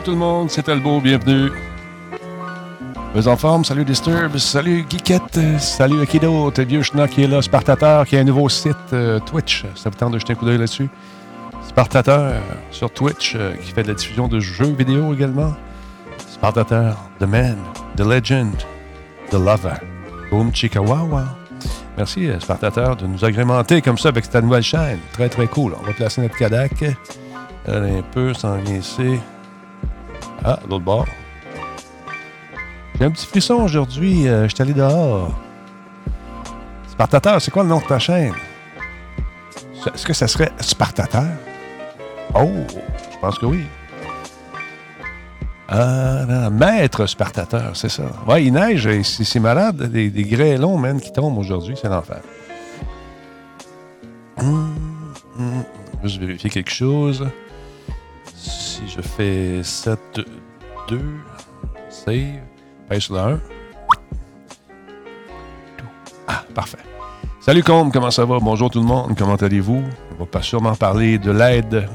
Salut tout le monde, c'est Talbot, bienvenue. Vous en forme, salut Disturb, salut Geekette, salut Akido, t'es vieux schnock qui est là, Spartateur, qui a un nouveau site euh, Twitch. Ça vous tente de jeter un coup d'œil là-dessus? Spartateur sur Twitch, euh, qui fait de la diffusion de jeux vidéo également. Spartateur, The Man, The Legend, The Lover. Boom Chikawawa. Merci, euh, Spartateur, de nous agrémenter comme ça avec cette nouvelle chaîne. Très, très cool. On va placer notre Kodak. Allez, un peu, sans vient ici. Ah, l'autre bord. J'ai un petit frisson aujourd'hui. Euh, je suis allé dehors. Spartateur, c'est quoi le nom de ta chaîne? Est-ce que ça serait Spartateur? Oh, je pense que oui. Ah, non, maître Spartateur, c'est ça. Ouais, il neige, c'est malade. Des, des grêlons, man, qui tombent aujourd'hui, c'est l'enfer. Hum, hum. Juste vérifier quelque chose. Je fais 7, 2, save, sur le 1. Ah, parfait. Salut Combe, comment ça va? Bonjour tout le monde, comment allez-vous? On va pas sûrement parler de l'aide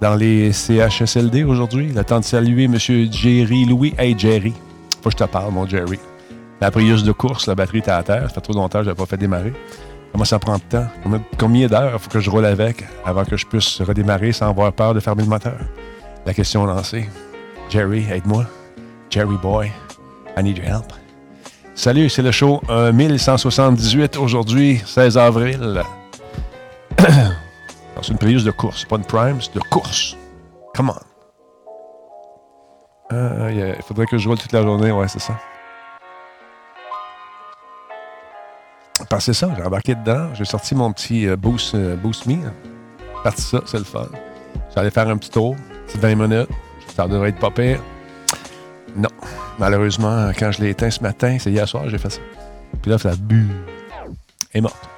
dans les CHSLD aujourd'hui. Le temps de saluer M. Jerry Louis. Hey Jerry, faut que je te parle, mon Jerry. La priuse de course, la batterie était à terre. Ça fait trop longtemps que je pas fait démarrer. Comment ça prend de temps? Combien d'heures faut que je roule avec avant que je puisse redémarrer sans avoir peur de fermer le moteur? La question lancée. Jerry, aide-moi. Jerry Boy, I need your help. Salut, c'est le show 1178 aujourd'hui, 16 avril. c'est une Prius de course, pas une Prime, c'est de course. Come on. Euh, il faudrait que je roule toute la journée, ouais, c'est ça. Parce ça, j'ai embarqué dedans, j'ai sorti mon petit euh, Boost, euh, boost Me. Parti ça, c'est le fun. J'allais faire un petit tour, c'est 20 minutes, ça devrait être pas pire. Non. Malheureusement, quand je l'ai éteint ce matin, c'est hier soir, j'ai fait ça. Puis là, ça bu. est morte.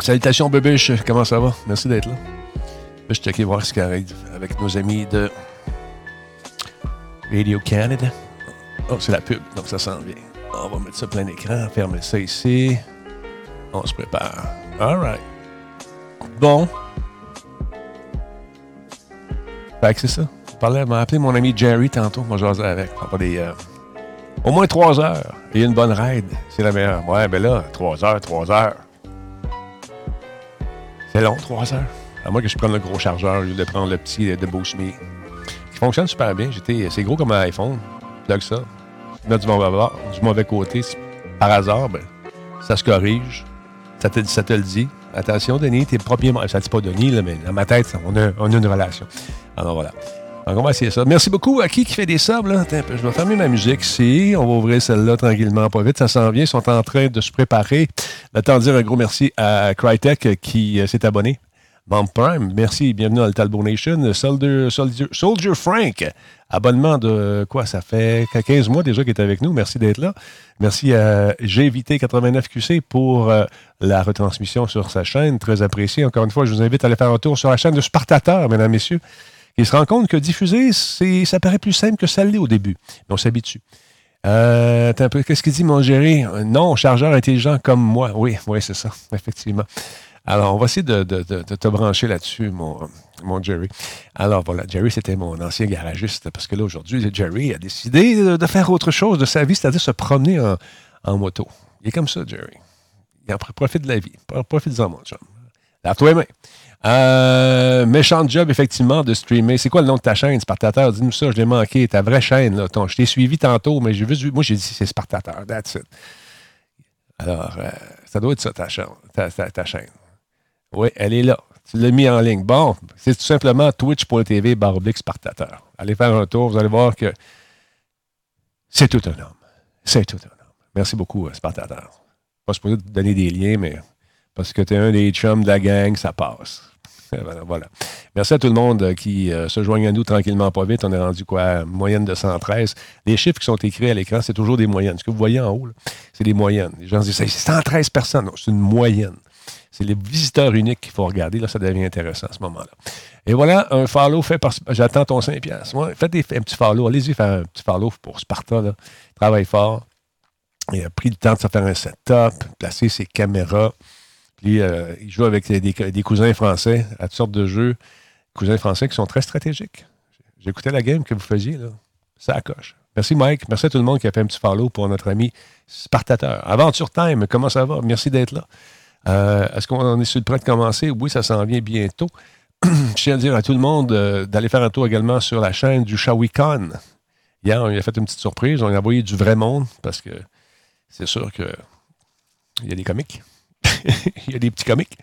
Salutations, Bébiche. Comment ça va? Merci d'être là. Je vais checker voir ce qui arrive avec nos amis de Radio Canada. Oh, c'est la pub, donc ça sent bien. On va mettre ça plein écran, fermer ça ici. On se prépare. All right. Bon. Fait que c'est ça. Je m'a appelé mon ami Jerry tantôt. Moi, je avec. des, euh, au moins trois heures. Et une bonne ride. C'est la meilleure. Ouais, ben là, trois heures, trois heures. C'est long, trois heures. À moins que je prenne le gros chargeur au lieu de prendre le petit de Boost Me. Qui fonctionne super bien. C'est gros comme un iPhone. Plug ça. Mettre du mauvais, du mauvais côté. Par hasard, ben, ça se corrige. Ça te le dit. Attention, Denis, t'es proprement. Ça ne dit pas Denis, mais dans ma tête, on a, on a une relation. Alors voilà. Donc, on va essayer ça. Merci beaucoup à qui qui fait des subs. Là. je vais fermer ma musique ici. On va ouvrir celle-là tranquillement, pas vite. Ça s'en vient. Ils sont en train de se préparer. Le temps de dire un gros merci à Crytek qui euh, s'est abonné. Bomb Prime, merci. Bienvenue dans le Talbot Nation. Soldier, Soldier, Frank, abonnement de quoi? Ça fait 15 mois déjà qu'il est avec nous. Merci d'être là. Merci à GVT89QC pour euh, la retransmission sur sa chaîne. Très apprécié. Encore une fois, je vous invite à aller faire un tour sur la chaîne de Spartateur, mesdames, messieurs. Il se rend compte que diffuser, ça paraît plus simple que ça l'est au début. Mais on s'habitue. Euh, qu'est-ce qu'il dit, mon Jerry? Non, chargeur intelligent comme moi. Oui, oui, c'est ça, effectivement. Alors, on va essayer de, te brancher là-dessus, mon, mon Jerry. Alors, voilà, Jerry, c'était mon ancien garagiste, parce que là, aujourd'hui, Jerry a décidé de, faire autre chose de sa vie, c'est-à-dire se promener en, moto. Il est comme ça, Jerry. Il en profite de la vie. Profite-en, mon chum. Lave-toi les mains. Euh, méchant job, effectivement, de streamer. C'est quoi le nom de ta chaîne, Spartateur? Dis-nous ça, je l'ai manqué. Ta vraie chaîne, là. Ton, je t'ai suivi tantôt, mais j'ai vu, moi, j'ai dit c'est Spartateur. That's it. Alors, euh, ça doit être ça, ta, chaîne. Ta, chaîne. Oui, elle est là. Tu l'as mis en ligne. Bon, c'est tout simplement twitch.tv baroblique. Allez faire un tour, vous allez voir que c'est tout un homme. C'est tout un homme. Merci beaucoup, Spartateur. Pas supposé te donner des liens, mais parce que tu es un des chums de la gang, ça passe. Voilà. Merci à tout le monde euh, qui euh, se joigne à nous tranquillement, pas vite. On est rendu quoi? Moyenne de 113. Les chiffres qui sont écrits à l'écran, c'est toujours des moyennes. Ce que vous voyez en haut, c'est des moyennes. Les gens se disent, c'est 113 personnes. Non, c'est une moyenne. C'est les visiteurs uniques qu'il faut regarder. Là, ça devient intéressant à ce moment-là. Et voilà, un follow fait par. J'attends ton 5 piastres. faites des, un petit follow. Allez-y faire un petit follow pour Sparta. Là. Travaille fort. Il a pris le temps de se faire un setup, placer ses caméras. Puis, euh, il joue avec des, cousins français à toutes sortes de jeux. cousins français qui sont très stratégiques. J'écoutais la game que vous faisiez, là. Ça accroche. Merci, Mike. Merci à tout le monde qui a fait un petit follow pour notre ami Spartateur. Aventure Time, comment ça va? Merci d'être là. Euh, est-ce qu'on est sur le point de commencer? Oui, ça s'en vient bientôt. Je tiens à dire à tout le monde euh, d'aller faire un tour également sur la chaîne du Shawicon. Hier, on lui a fait une petite surprise. On a envoyé du vrai monde parce que c'est sûr qu'il y a des comiques. Il y a des petits comiques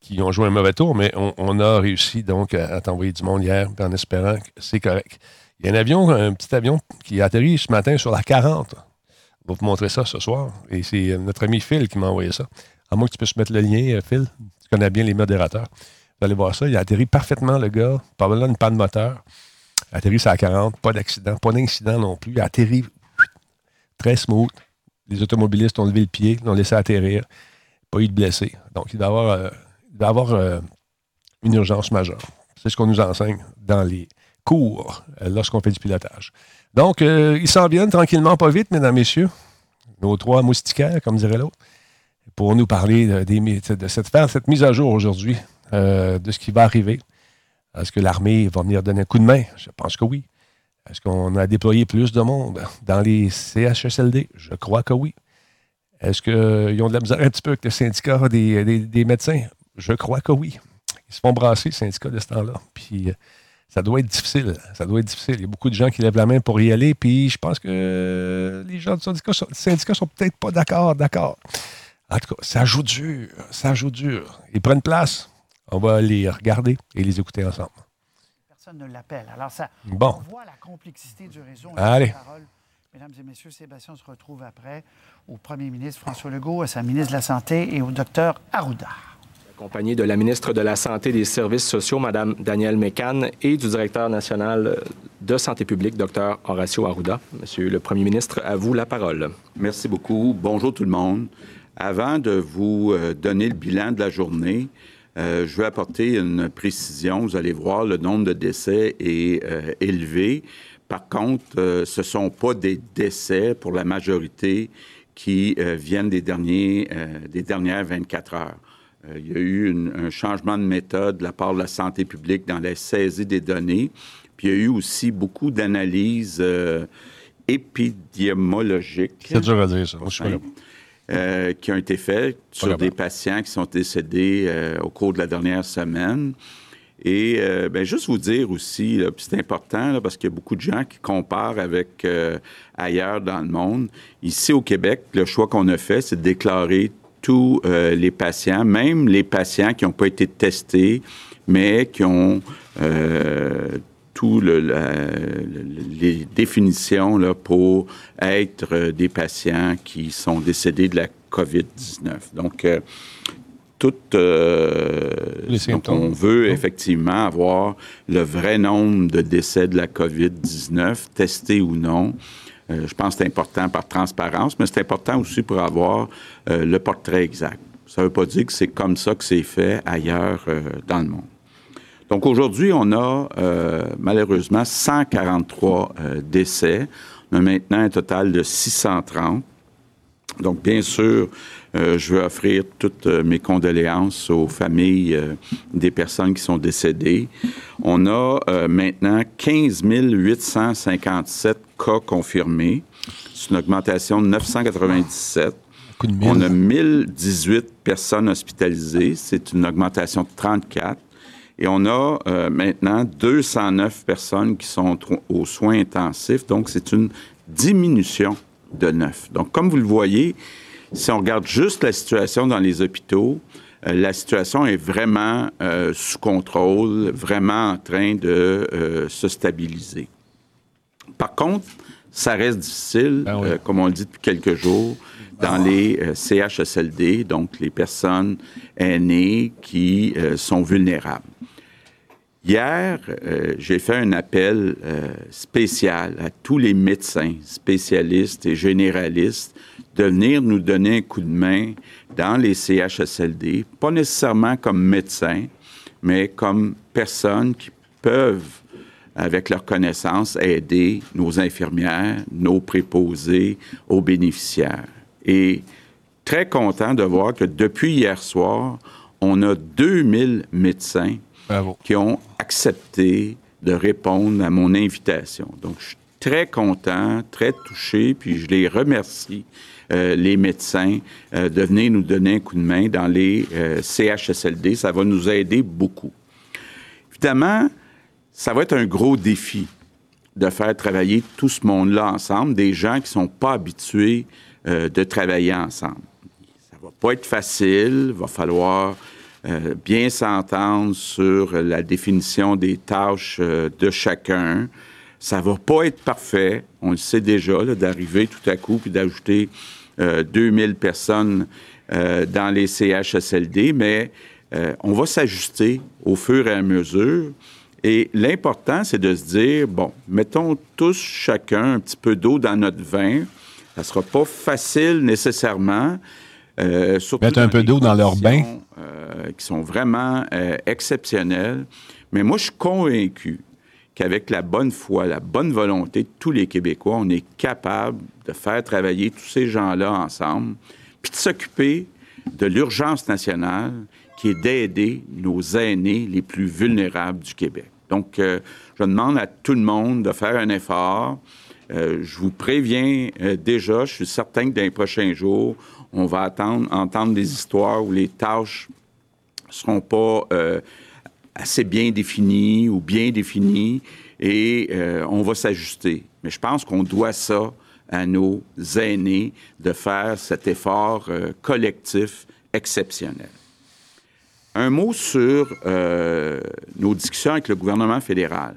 qui ont joué un mauvais tour, mais on, a réussi donc à, t'envoyer du monde hier en espérant que c'est correct. Il y a un avion, un petit avion qui a atterri ce matin sur la 40. On va vous montrer ça ce soir. Et c'est notre ami Phil qui m'a envoyé ça. À moins que tu puisses mettre le lien, euh, Phil. Tu connais bien les modérateurs. Vous allez voir ça. Il a atterri parfaitement, le gars. Mal une panne moteur. Il a atterri sur la 40. Pas d'accident. Pas d'incident non plus. Il a atterri très smooth. Les automobilistes ont levé le pied, l'ont laissé atterrir. Pas eu de blessés. Donc, il doit avoir euh, d'avoir euh, une urgence majeure. C'est ce qu'on nous enseigne dans les cours lorsqu'on fait du pilotage. Donc, ils s'en viennent tranquillement, pas vite, mesdames, messieurs. Nos trois moustiquaires, comme dirait l'autre, pour nous parler de, cette, mise à jour aujourd'hui de ce qui va arriver. Est-ce que l'armée va venir donner un coup de main? Je pense que oui. Est-ce qu'on a déployé plus de monde dans les CHSLD? Je crois que oui. Est-ce qu'ils ont de la misère un petit peu avec le syndicat des médecins? Je crois que oui. Ils se font brasser, le syndicat, de ce temps-là. Puis euh, ça doit être difficile. Ça doit être difficile. Il y a beaucoup de gens qui lèvent la main pour y aller. Puis je pense que euh, les gens du syndicat, sont, syndicats sont peut-être pas d'accord, d'accord. En tout cas, ça joue dur. Ça joue dur. Ils prennent place. On va les regarder et les écouter ensemble. Personne ne l'appelle. Alors, ça, bon. on voit la complexité du réseau. Allez. Mesdames et messieurs, Sébastien se retrouve après au premier ministre François Legault, à sa ministre de la Santé et au docteur Arruda accompagné de la ministre de la Santé et des Services sociaux, Mme Danielle Mécan, et du directeur national de santé publique, Dr. Horacio Arruda. Monsieur le Premier ministre, à vous la parole. Merci beaucoup. Bonjour tout le monde. Avant de vous euh, donner le bilan de la journée, euh, je veux apporter une précision. Vous allez voir, le nombre de décès est euh, élevé. Par contre, ce ne sont pas des décès pour la majorité qui viennent des, derniers, des dernières 24 heures. Il y a eu un changement de méthode de la part de la santé publique dans la saisie des données. Puis il y a eu aussi beaucoup d'analyses épidémiologiques. C'est dur à dire, ça. Euh, qui ont été faites sur des patients qui sont décédés au cours de la dernière semaine. Et ben, juste vous dire aussi, c'est important parce qu'il y a beaucoup de gens qui comparent avec ailleurs dans le monde. Ici au Québec, le choix qu'on a fait, c'est de déclarer tous euh, les patients, même les patients qui n'ont pas été testés, mais qui ont euh, toutes les définitions là, pour être euh, des patients qui sont décédés de la COVID-19. Donc, tout, donc on veut effectivement avoir le vrai nombre de décès de la COVID-19, testés ou non. Euh, je pense que c'est important par transparence, mais c'est important aussi pour avoir euh, le portrait exact. Ça ne veut pas dire que c'est comme ça que c'est fait ailleurs euh, dans le monde. Donc aujourd'hui, on a malheureusement 143 décès. On a maintenant un total de 630. Donc bien sûr, je veux offrir toutes mes condoléances aux familles des personnes qui sont décédées. On a maintenant 15 857 cas confirmés. C'est une augmentation de 997. On a 1018 personnes hospitalisées. C'est une augmentation de 34. Et on a euh, maintenant 209 personnes qui sont aux soins intensifs. Donc, c'est une diminution de 9. Donc, comme vous le voyez, si on regarde juste la situation dans les hôpitaux, euh, la situation est vraiment euh, sous contrôle, vraiment en train de se stabiliser. Par contre, ça reste difficile, ben comme on le dit depuis quelques jours, dans les euh, CHSLD, donc les personnes aînées qui euh, sont vulnérables. Hier, j'ai fait un appel spécial à tous les médecins, spécialistes et généralistes de venir nous donner un coup de main dans les CHSLD, pas nécessairement comme médecins, mais comme personnes qui peuvent avec leurs connaissances, aider nos infirmières, nos préposés aux bénéficiaires. Et très content de voir que depuis hier soir, on a 2000 médecins qui ont accepté de répondre à mon invitation. Donc, je suis très content, très touché, puis je les remercie, euh, les médecins, euh, de venir nous donner un coup de main dans les euh, CHSLD. Ça va nous aider beaucoup. Évidemment, ça va être un gros défi de faire travailler tout ce monde-là ensemble, des gens qui ne sont pas habitués de travailler ensemble. Ça va pas être facile, il va falloir bien s'entendre sur la définition des tâches de chacun. Ça va pas être parfait, on le sait déjà, d'arriver tout à coup puis d'ajouter 2000 personnes dans les CHSLD, mais on va s'ajuster au fur et à mesure. Et l'important, c'est de se dire, bon, mettons tous chacun un petit peu d'eau dans notre vin. Ça sera pas facile nécessairement. Euh, Mettre un peu d'eau dans leur bain. Euh, qui sont vraiment euh, exceptionnels. Mais moi, je suis convaincu qu'avec la bonne foi, la bonne volonté de tous les Québécois, on est capable de faire travailler tous ces gens-là ensemble, puis de s'occuper de l'urgence nationale qui est d'aider nos aînés les plus vulnérables du Québec. Donc, euh, je demande à tout le monde de faire un effort. Euh, je vous préviens euh, déjà, je suis certain que dans les prochains jours, on va entendre des histoires où les tâches ne seront pas assez bien définies ou bien définies et on va s'ajuster. Mais je pense qu'on doit ça à nos aînés de faire cet effort collectif exceptionnel. Un mot sur euh, nos discussions avec le gouvernement fédéral.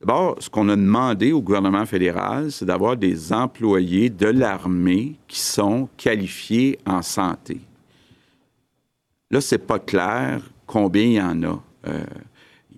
D'abord, ce qu'on a demandé au gouvernement fédéral, c'est d'avoir des employés de l'armée qui sont qualifiés en santé. Là, c'est pas clair combien il y en a. Euh,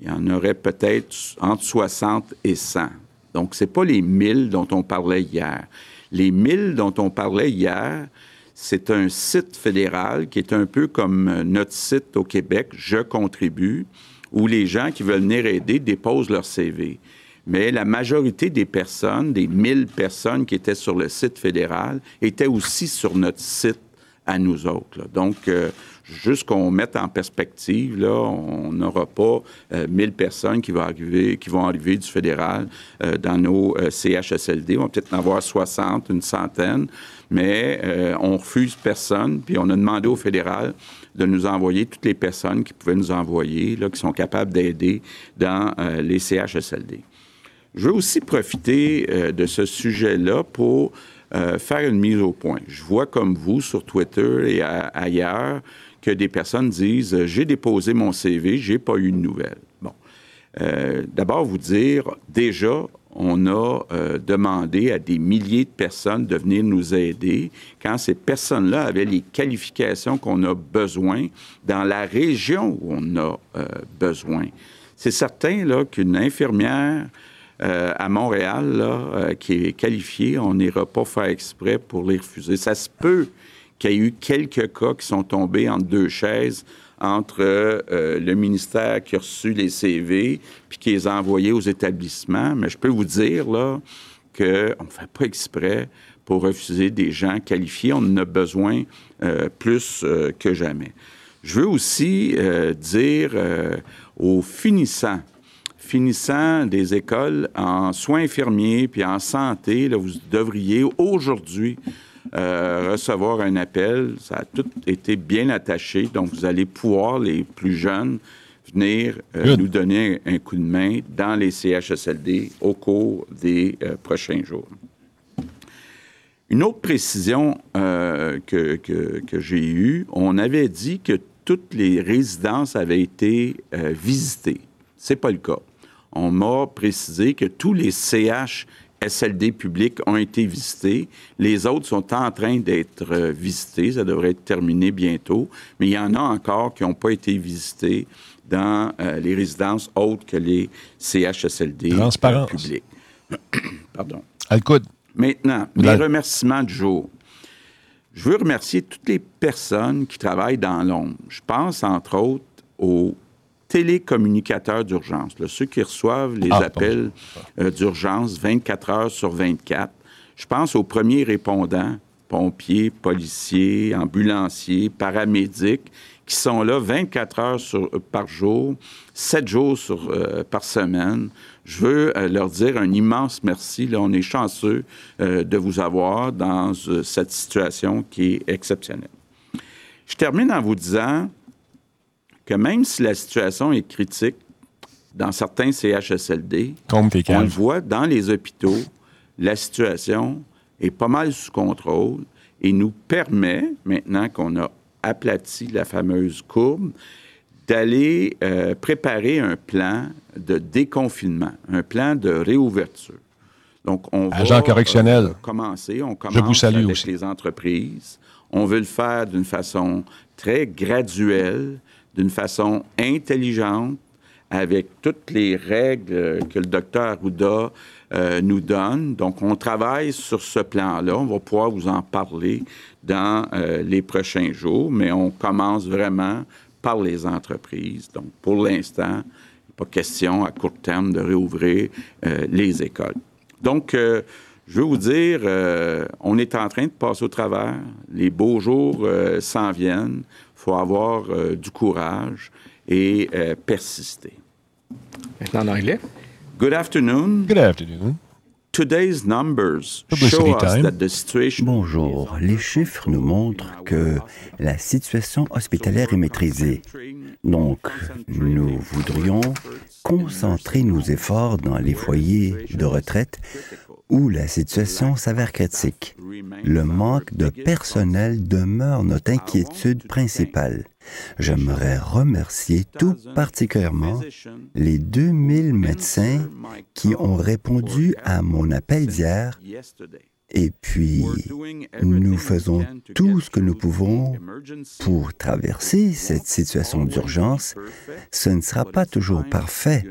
il y en aurait peut-être entre 60 et 100. Donc, ce n'est pas les 1000 dont on parlait hier. Les 1000 dont on parlait hier, c'est un site fédéral qui est un peu comme euh, notre site au Québec, Je contribue, où les gens qui veulent venir aider déposent leur CV. Mais la majorité des personnes, des 1000 personnes qui étaient sur le site fédéral, étaient aussi sur notre site à nous autres. Donc, euh, juste qu'on mette en perspective, là, on n'aura pas 1000 euh, personnes qui vont arriver, qui vont arriver du fédéral dans nos CHSLD. On va peut-être en avoir 60, une centaine mais euh, on refuse personne, puis on a demandé au fédéral de nous envoyer toutes les personnes qui pouvaient nous envoyer, là, qui sont capables d'aider dans euh, les CHSLD. Je veux aussi profiter euh, de ce sujet-là pour faire une mise au point. Je vois comme vous sur Twitter et ailleurs que des personnes disent j'ai déposé mon CV, j'ai pas eu de nouvelles. Bon, d'abord vous dire déjà on a euh, demandé à des milliers de personnes de venir nous aider quand ces personnes-là avaient les qualifications qu'on a besoin dans la région où on a euh, besoin. C'est certain qu'une infirmière euh, à Montréal qui est qualifiée, on n'ira pas faire exprès pour les refuser. Ça se peut qu'il y ait eu quelques cas qui sont tombés entre deux chaises entre euh, le ministère qui a reçu les CV puis qui les a envoyés aux établissements. Mais je peux vous dire là qu'on ne fait pas exprès pour refuser des gens qualifiés. On en a besoin euh, plus euh, que jamais. Je veux aussi dire aux finissants, finissants des écoles en soins infirmiers puis en santé, là, vous devriez aujourd'hui euh, recevoir un appel. Ça a tout été bien attaché. Donc, vous allez pouvoir, les plus jeunes, venir euh, nous donner un coup de main dans les CHSLD au cours des euh, prochains jours. Une autre précision que, que, j'ai eue, on avait dit que toutes les résidences avaient été visitées. C'est pas le cas. On m'a précisé que tous les CH SLD publics ont été visités. Les autres sont en train d'être euh, visités. Ça devrait être terminé bientôt. Mais il y en a encore qui n'ont pas été visités dans euh, les résidences autres que les CHSLD euh, publics. Pardon. Alcoud. Maintenant, les remerciements du jour. Je veux remercier toutes les personnes qui travaillent dans l'ombre. Je pense, entre autres, aux télécommunicateurs d'urgence, ceux qui reçoivent les ah, appels euh, d'urgence 24 heures sur 24. Je pense aux premiers répondants, pompiers, policiers, ambulanciers, paramédics, qui sont là 24 heures sur, par jour, 7 jours sur, euh, par semaine. Je veux euh, leur dire un immense merci. Là, on est chanceux euh, de vous avoir dans cette situation qui est exceptionnelle. Je termine en vous disant que même si la situation est critique dans certains CHSLD, on le voit dans les hôpitaux, la situation est pas mal sous contrôle et nous permet, maintenant qu'on a aplati la fameuse courbe, d'aller euh, préparer un plan de déconfinement, un plan de réouverture. Donc, on Agent va correctionnel. Euh, commencer. On commence Je vous salue avec les entreprises. On veut le faire d'une façon très graduelle, d'une façon intelligente, avec toutes les règles que le docteur Arruda euh, nous donne. Donc, on travaille sur ce plan-là. On va pouvoir vous en parler dans euh, les prochains jours, mais on commence vraiment par les entreprises. Donc, pour l'instant, pas question à court terme de réouvrir euh, les écoles. Donc, je veux vous dire, on est en train de passer au travers. Les beaux jours s'en viennent. Il faut avoir du courage et persister. Maintenant en anglais. Good afternoon. Good afternoon. Today's numbers show us that the situation Bonjour. Les chiffres nous montrent que la situation hospitalière est maîtrisée. Donc, nous voudrions concentrer nos efforts dans les foyers de retraite où la situation s'avère critique. Le manque de personnel demeure notre inquiétude principale. J'aimerais remercier tout particulièrement les 2000 médecins qui ont répondu à mon appel d'hier et puis, nous faisons tout ce que nous pouvons pour traverser cette situation d'urgence. Ce ne sera pas toujours parfait,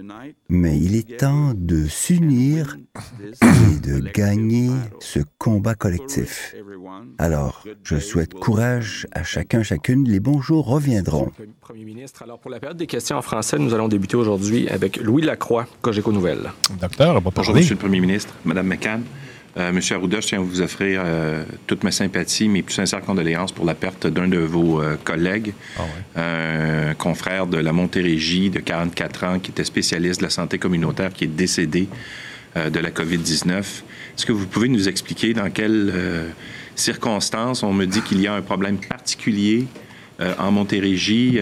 mais il est temps de s'unir et de gagner ce combat collectif. Alors, je souhaite courage à chacun, chacune. Les bons jours reviendront. Premier ministre, alors pour la période des questions en français, nous allons débuter aujourd'hui avec Louis Lacroix, Cogeco Nouvelles. Docteur, bonjour, Monsieur le Premier ministre, Madame McCann. Euh, Monsieur Arruda, je tiens à vous offrir euh, toute ma sympathie, mes plus sincères condoléances pour la perte d'un de vos euh, collègues, ah un confrère de la Montérégie de 44 ans qui était spécialiste de la santé communautaire qui est décédé de la COVID-19. Est-ce que vous pouvez nous expliquer dans quelles circonstances on me dit qu'il y a un problème particulier en Montérégie?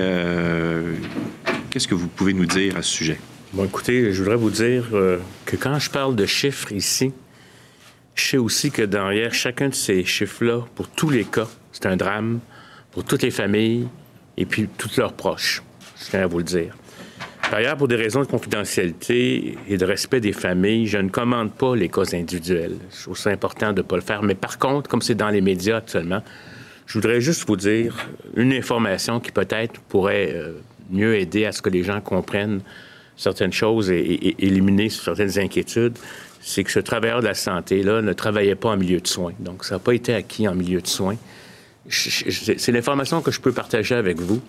Qu'est-ce que vous pouvez nous dire à ce sujet? Bon, écoutez, je voudrais vous dire que quand je parle de chiffres ici, je sais aussi que derrière chacun de ces chiffres-là, pour tous les cas, c'est un drame pour toutes les familles et puis tous leurs proches. Je tiens à vous le dire. Par ailleurs, pour des raisons de confidentialité et de respect des familles, je ne commande pas les cas individuels. Je trouve ça important de ne pas le faire. Mais par contre, comme c'est dans les médias actuellement, je voudrais juste vous dire une information qui peut-être pourrait euh, mieux aider à ce que les gens comprennent certaines choses et, et éliminer certaines inquiétudes c'est que ce travailleur de la santé-là ne travaillait pas en milieu de soins. Donc, ça n'a pas été acquis en milieu de soins. C'est l'information que je peux partager avec vous.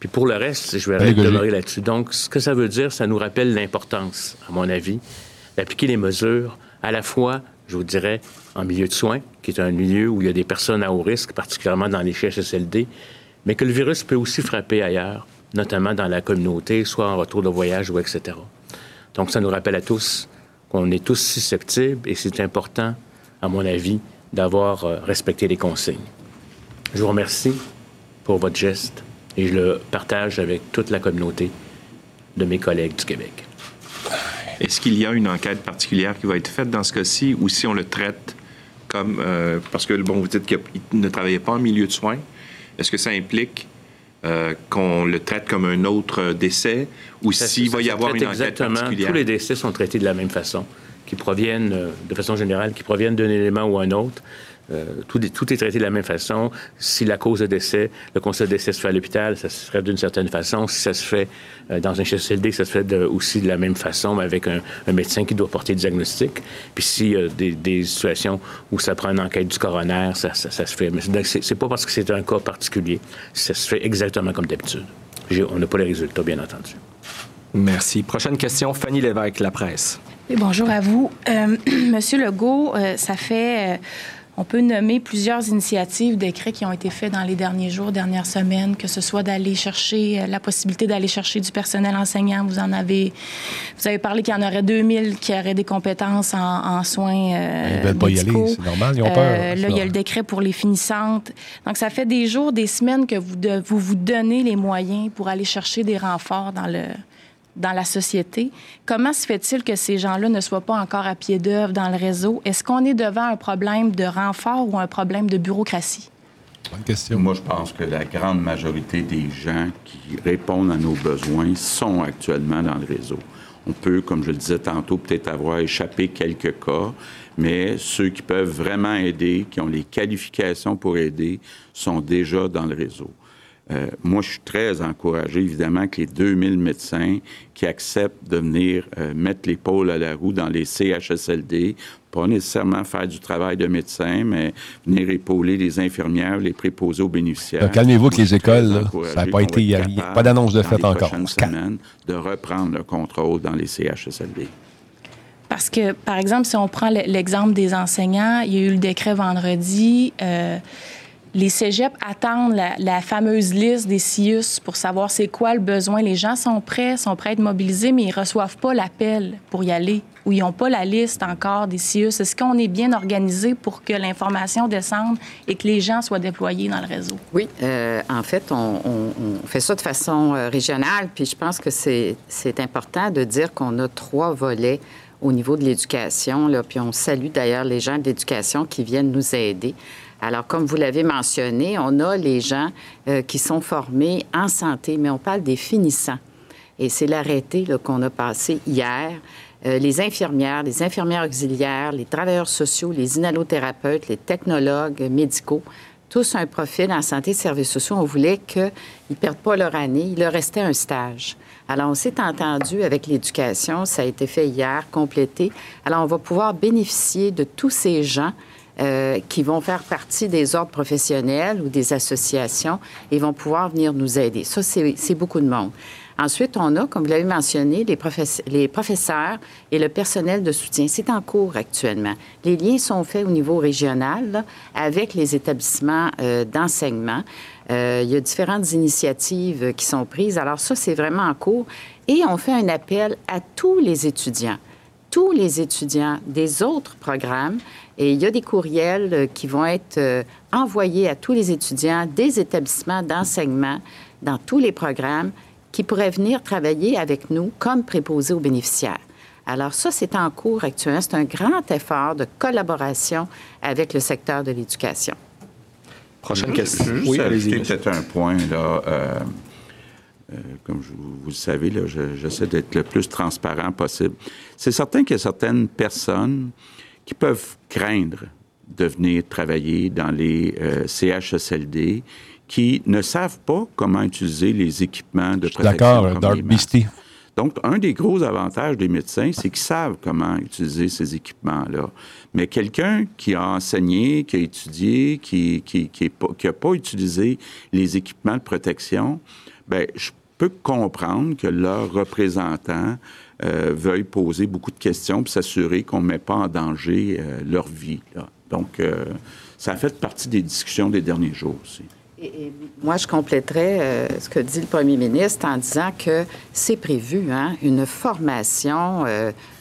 Puis pour le reste, je vais arrêter de là-dessus. Donc, ce que ça veut dire, ça nous rappelle l'importance, à mon avis, d'appliquer les mesures à la fois, je vous dirais, en milieu de soins, qui est un milieu où il y a des personnes à haut risque, particulièrement dans les CHSLD, mais que le virus peut aussi frapper ailleurs, notamment dans la communauté, soit en retour de voyage ou etc. Donc, ça nous rappelle à tous qu'on est tous susceptibles et c'est important, à mon avis, d'avoir euh, respecté les consignes. Je vous remercie pour votre geste et je le partage avec toute la communauté de mes collègues du Québec. Est-ce qu'il y a une enquête particulière qui va être faite dans ce cas-ci ou si on le traite comme... Euh, parce que, bon, vous dites qu'il ne travaillait pas en milieu de soins. Est-ce que ça implique euh, qu'on le traite comme un autre décès ou s'il va y avoir une enquête particulière? Tous les décès sont traités de la même façon, qui proviennent, euh, de façon générale, qui proviennent d'un élément ou un autre. Euh, tout, est, tout, est traité de la même façon. Si la cause de décès, le constat de décès se fait à l'hôpital, ça se ferait d'une certaine façon. Si ça se fait euh, dans un CHSLD, ça se fait aussi de la même façon, mais avec un, médecin qui doit porter le diagnostic. Puis s'il y a des, situations où ça prend une enquête du coroner, ça, ça, se fait. Mais c'est pas parce que c'est un cas particulier. Ça se fait exactement comme d'habitude. On n'a pas les résultats, bien entendu. Merci. Prochaine question, Fanny Lévesque, La Presse. bonjour à vous. Euh, Monsieur Legault, ça fait On peut nommer plusieurs initiatives, décrets qui ont été faits dans les derniers jours, dernières semaines, que ce soit d'aller chercher la possibilité d'aller chercher du personnel enseignant. Vous en avez, vous avez parlé qu'il y en aurait 2000 qui auraient des compétences en, soins euh, Ils veulent pas y aller, c'est normal, ils ont peur. là, il y a le décret pour les finissantes. Donc, ça fait des jours, des semaines que vous, vous vous donnez les moyens pour aller chercher des renforts dans le dans la société. Comment se fait-il que ces gens-là ne soient pas encore à pied d'œuvre dans le réseau? Est-ce qu'on est devant un problème de renfort ou un problème de bureaucratie? Bonne question. Moi, je pense que la grande majorité des gens qui répondent à nos besoins sont actuellement dans le réseau. On peut, comme je le disais tantôt, peut-être avoir échappé quelques cas, mais ceux qui peuvent vraiment aider, qui ont les qualifications pour aider, sont déjà dans le réseau. Euh, moi, je suis très encouragé, évidemment, que les 2000 médecins qui acceptent de venir euh, mettre l'épaule à la roue dans les CHSLD, pas nécessairement faire du travail de médecin, mais venir épauler les infirmières, les préposer aux bénéficiaires. Calmez-vous avec les écoles, ça n'a pas été, il n'y a, pas d'annonce de fait encore. Semaines, de reprendre le contrôle dans les CHSLD. Parce que, par exemple, si on prend l'exemple des enseignants, il y a eu le décret vendredi. Euh, les cégeps attendent la, fameuse liste des CIUS pour savoir c'est quoi le besoin. Les gens sont prêts, sont prêts à être mobilisés, mais ils reçoivent pas l'appel pour y aller ou ils n'ont pas la liste encore des CIUS. Est-ce qu'on est bien organisé pour que l'information descende et que les gens soient déployés dans le réseau? Oui, euh, en fait, on, fait ça de façon euh, régionale, puis je pense que c'est important de dire qu'on a trois volets au niveau de l'éducation, puis on salue d'ailleurs les gens de l'éducation qui viennent nous aider. Alors, comme vous l'avez mentionné, on a les gens euh, qui sont formés en santé, mais on parle des finissants. Et c'est l'arrêté qu'on a passé hier. Euh, les infirmières, les infirmières auxiliaires, les travailleurs sociaux, les inhalothérapeutes, les technologues médicaux, tous un profil en santé et services sociaux. On voulait qu'ils ne perdent pas leur année. Il leur restait un stage. Alors, on s'est entendu avec l'éducation. Ça a été fait hier, complété. Alors, on va pouvoir bénéficier de tous ces gens euh, qui vont faire partie des ordres professionnels ou des associations et vont pouvoir venir nous aider. Ça, c'est beaucoup de monde. Ensuite, on a, comme vous l'avez mentionné, les, professeurs et le personnel de soutien. C'est en cours actuellement. Les liens sont faits au niveau régional avec les établissements euh, d'enseignement. Euh, il y a différentes initiatives qui sont prises. Alors ça, c'est vraiment en cours. Et on fait un appel à tous les étudiants tous les étudiants des autres programmes et il y a des courriels euh, qui vont être euh, envoyés à tous les étudiants des établissements d'enseignement dans tous les programmes qui pourraient venir travailler avec nous comme préposés aux bénéficiaires. Alors ça, c'est en cours actuellement. C'est un grand effort de collaboration avec le secteur de l'éducation. Prochaine question. oui, peut-être un point là. Euh, comme vous, le savez, j'essaie d'être le plus transparent possible. C'est certain qu'il y a certaines personnes qui peuvent craindre de venir travailler dans les euh, CHSLD qui ne savent pas comment utiliser les équipements de protection. D'accord, Dark Beastie. Donc, un des gros avantages des médecins, c'est qu'ils savent comment utiliser ces équipements-là. Mais quelqu'un qui a enseigné, qui a étudié, qui n'a qui, qui, pas utilisé les équipements de protection, ben je peux comprendre que leurs représentants euh, veuillent poser beaucoup de questions pour s'assurer qu'on ne met pas en danger euh, leur vie. Donc, euh, ça a fait partie des discussions des derniers jours aussi. Et, moi, je compléterais ce que dit le premier ministre en disant que c'est prévu, hein, une formation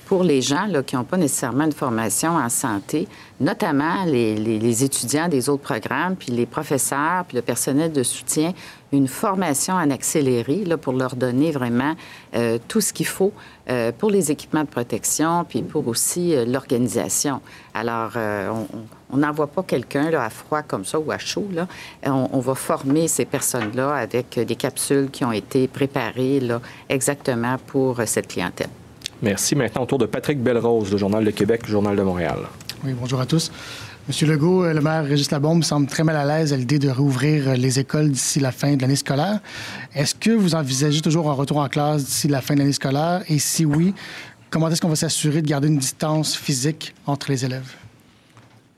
pour les gens qui n'ont pas nécessairement une formation en santé, notamment les, étudiants des autres programmes, puis les professeurs, puis le personnel de soutien, une formation en accéléré là, pour leur donner vraiment euh, tout ce qu'il faut euh, pour les équipements de protection, puis pour aussi euh, l'organisation. Alors, on n'envoie pas quelqu'un à froid comme ça ou à chaud. Là. On, on va former ces personnes-là avec des capsules qui ont été préparées là, exactement pour cette clientèle. Merci. Maintenant, au tour de Patrick Belrose, le Journal de Québec, le Journal de Montréal. Oui, bonjour à tous. Monsieur Legault, euh, le maire Régis Labombe semble très mal à l'aise à l'idée de rouvrir euh, les écoles d'ici la fin de l'année scolaire. Est-ce que vous envisagez toujours un retour en classe d'ici la fin de l'année scolaire? Et si oui, comment est-ce qu'on va s'assurer de garder une distance physique entre les élèves?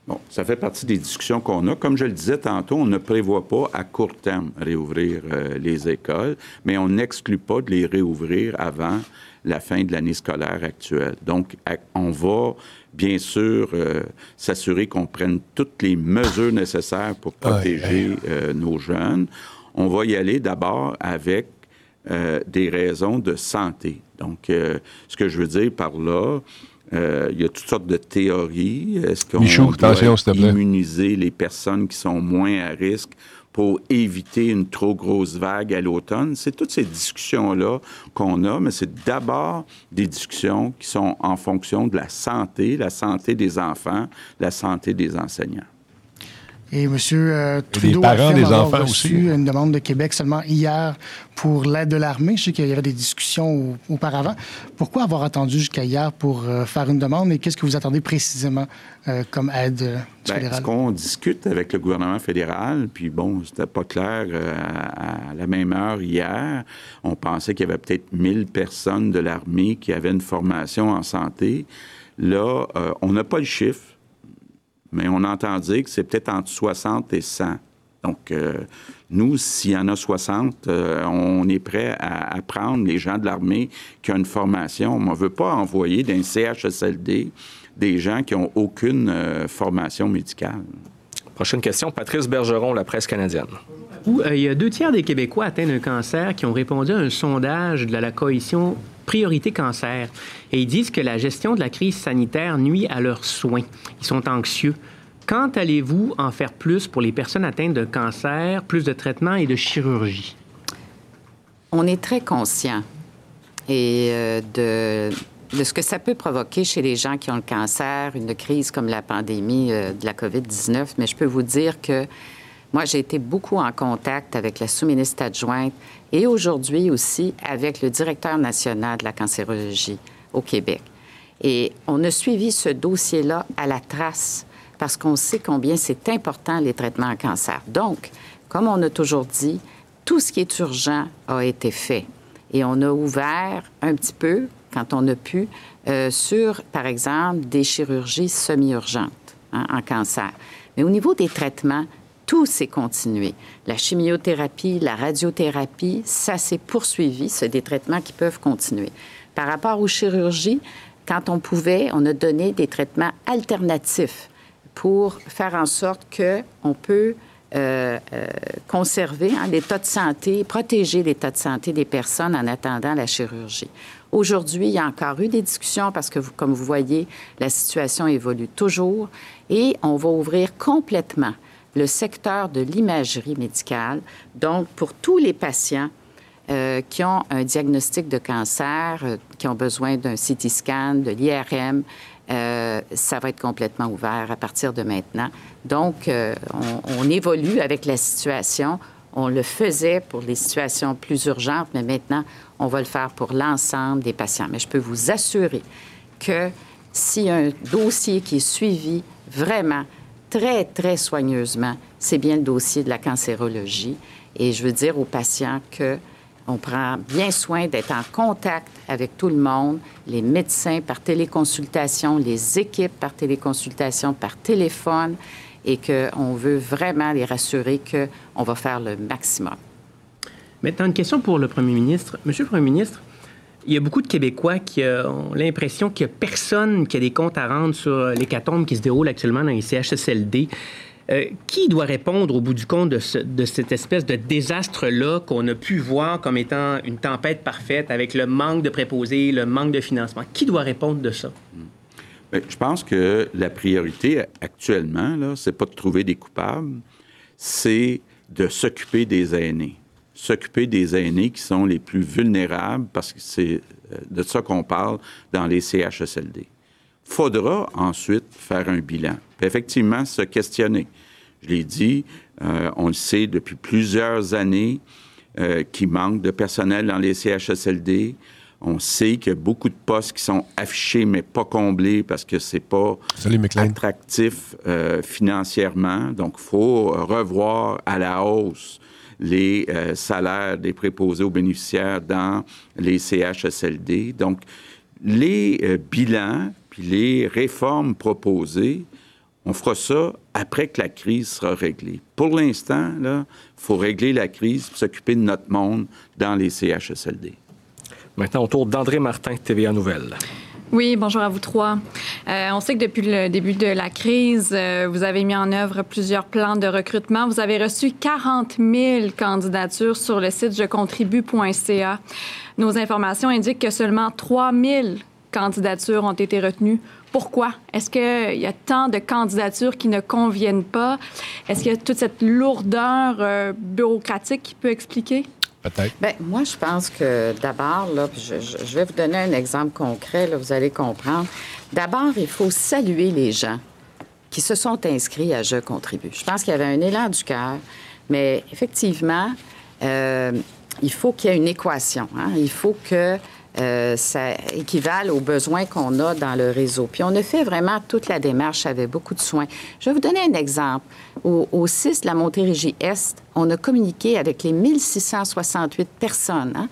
Bon, ça fait partie des discussions qu'on a. Comme je le disais tantôt, on ne prévoit pas à court terme réouvrir euh, les écoles, mais on n'exclut pas de les réouvrir avant la fin de l'année scolaire actuelle. Donc, on va bien sûr euh, s'assurer qu'on prenne toutes les mesures nécessaires pour protéger euh, nos jeunes. On va y aller d'abord avec des raisons de santé. Donc, ce que je veux dire par là, euh, il y a toutes sortes de théories. Est-ce qu'on doit immuniser les personnes qui sont moins à risque pour éviter une trop grosse vague à l'automne? C'est toutes ces discussions-là qu'on a, mais c'est d'abord des discussions qui sont en fonction de la santé, la santé des enfants, la santé des enseignants. Et M. Euh, Trudeau a avoir reçu une demande de Québec seulement hier pour l'aide de l'armée. Je sais qu'il y avait des discussions auparavant. Pourquoi avoir attendu jusqu'à hier pour euh, faire une demande et qu'est-ce que vous attendez précisément euh, comme aide ben, Ce qu'on discute avec le gouvernement fédéral, puis bon, c'était pas clair à, la même heure hier. On pensait qu'il y avait peut-être 1000 personnes de l'armée qui avaient une formation en santé. Là, on n'a pas le chiffre mais on entend dire que c'est peut-être entre 60 et 100. Donc, euh, nous, s'il y en a 60, euh, on est prêt à, prendre les gens de l'armée qui ont une formation. On ne veut pas envoyer d'un CHSLD des gens qui n'ont aucune euh, formation médicale. Prochaine question, Patrice Bergeron, la presse canadienne. il y a deux tiers des Québécois atteints d'un cancer qui ont répondu à un sondage de la coalition Priorité Cancer. Et ils disent que la gestion de la crise sanitaire nuit à leurs soins. Ils sont anxieux. Quand allez-vous en faire plus pour les personnes atteintes de cancer, plus de traitements et de chirurgie? On est très conscient et euh, de, de, ce que ça peut provoquer chez les gens qui ont le cancer, une crise comme la pandémie euh, de la COVID-19. Mais je peux vous dire que moi, j'ai été beaucoup en contact avec la sous-ministre adjointe et aujourd'hui aussi avec le directeur national de la cancérologie au Québec. Et on a suivi ce dossier-là à la trace parce qu'on sait combien c'est important les traitements en cancer. Donc, comme on a toujours dit, tout ce qui est urgent a été fait. Et on a ouvert un petit peu, quand on a pu, euh, sur, par exemple, des chirurgies semi-urgentes hein, en cancer. Mais au niveau des traitements, tout s'est continué. La chimiothérapie, la radiothérapie, ça s'est poursuivi. C'est des traitements qui peuvent continuer. Par rapport aux chirurgies, quand on pouvait, on a donné des traitements alternatifs pour faire en sorte qu'on peut euh, euh, conserver hein, l'état de santé, protéger l'état de santé des personnes en attendant la chirurgie. Aujourd'hui, il y a encore eu des discussions parce que, comme vous voyez, la situation évolue toujours et on va ouvrir complètement le secteur de l'imagerie médicale. Donc, pour tous les patients euh, qui ont un diagnostic de cancer, euh, qui ont besoin d'un CT scan, de l'IRM, euh, ça va être complètement ouvert à partir de maintenant. Donc, on, on, évolue avec la situation. On le faisait pour les situations plus urgentes, mais maintenant, on va le faire pour l'ensemble des patients. Mais je peux vous assurer que a un dossier qui est suivi vraiment très, très soigneusement, c'est bien le dossier de la cancérologie. Et je veux dire aux patients que on prend bien soin d'être en contact avec tout le monde, les médecins par téléconsultation, les équipes par téléconsultation, par téléphone, et qu'on veut vraiment les rassurer qu'on va faire le maximum. Maintenant, une question pour le premier ministre. Monsieur le premier ministre, il y a beaucoup de Québécois qui ont l'impression qu'il n'y a personne qui a des comptes à rendre sur l'hécatombe qui se déroule actuellement dans les CHSLD. Euh, qui doit répondre au bout du compte de, cette espèce de désastre-là qu'on a pu voir comme étant une tempête parfaite avec le manque de préposés, le manque de financement? Qui doit répondre de ça? Hmm. je pense que la priorité actuellement, ce n'est pas de trouver des coupables, c'est de s'occuper des aînés s'occuper des aînés qui sont les plus vulnérables, parce que c'est euh, de ça qu'on parle dans les CHSLD. Faudra ensuite faire un bilan. effectivement, se questionner. Je l'ai dit, euh, on le sait depuis plusieurs années euh, qu'il manque de personnel dans les CHSLD. On sait qu'il y a beaucoup de postes qui sont affichés mais pas comblés parce que c'est pas attractif financièrement. Donc, il faut revoir à la hausse les euh, salaires des préposés aux bénéficiaires dans les CHSLD. Donc, les euh, bilans puis les réformes proposées On fera ça après que la crise sera réglée. Pour l'instant, il faut régler la crise s'occuper de notre monde dans les CHSLD. Maintenant, autour d'André Martin, TVA Nouvelle. Oui, bonjour à vous trois. Euh, on sait que depuis le début de la crise, euh, vous avez mis en œuvre plusieurs plans de recrutement. Vous avez reçu 40 000 candidatures sur le site jecontribue.ca. Nos informations indiquent que seulement 3 000 candidatures ont été retenues. Pourquoi? Est-ce qu'il y a tant de candidatures qui ne conviennent pas? Est-ce qu'il y a toute cette lourdeur euh, bureaucratique qui peut expliquer? Peut-être. Bien, moi, je pense que d'abord, là, je, vais vous donner un exemple concret, là, vous allez comprendre. D'abord, il faut saluer les gens qui se sont inscrits à Je contribue. Je pense qu'il y avait un élan du cœur, mais effectivement, euh, il faut qu'il y ait une équation. Hein? Il faut que euh, ça équivale aux besoins qu'on a dans le réseau. Puis on a fait vraiment toute la démarche avec beaucoup de soins. Je vais vous donner un exemple. Au, au 6 de la Montérégie-Est, on a communiqué avec les 1668 personnes hein,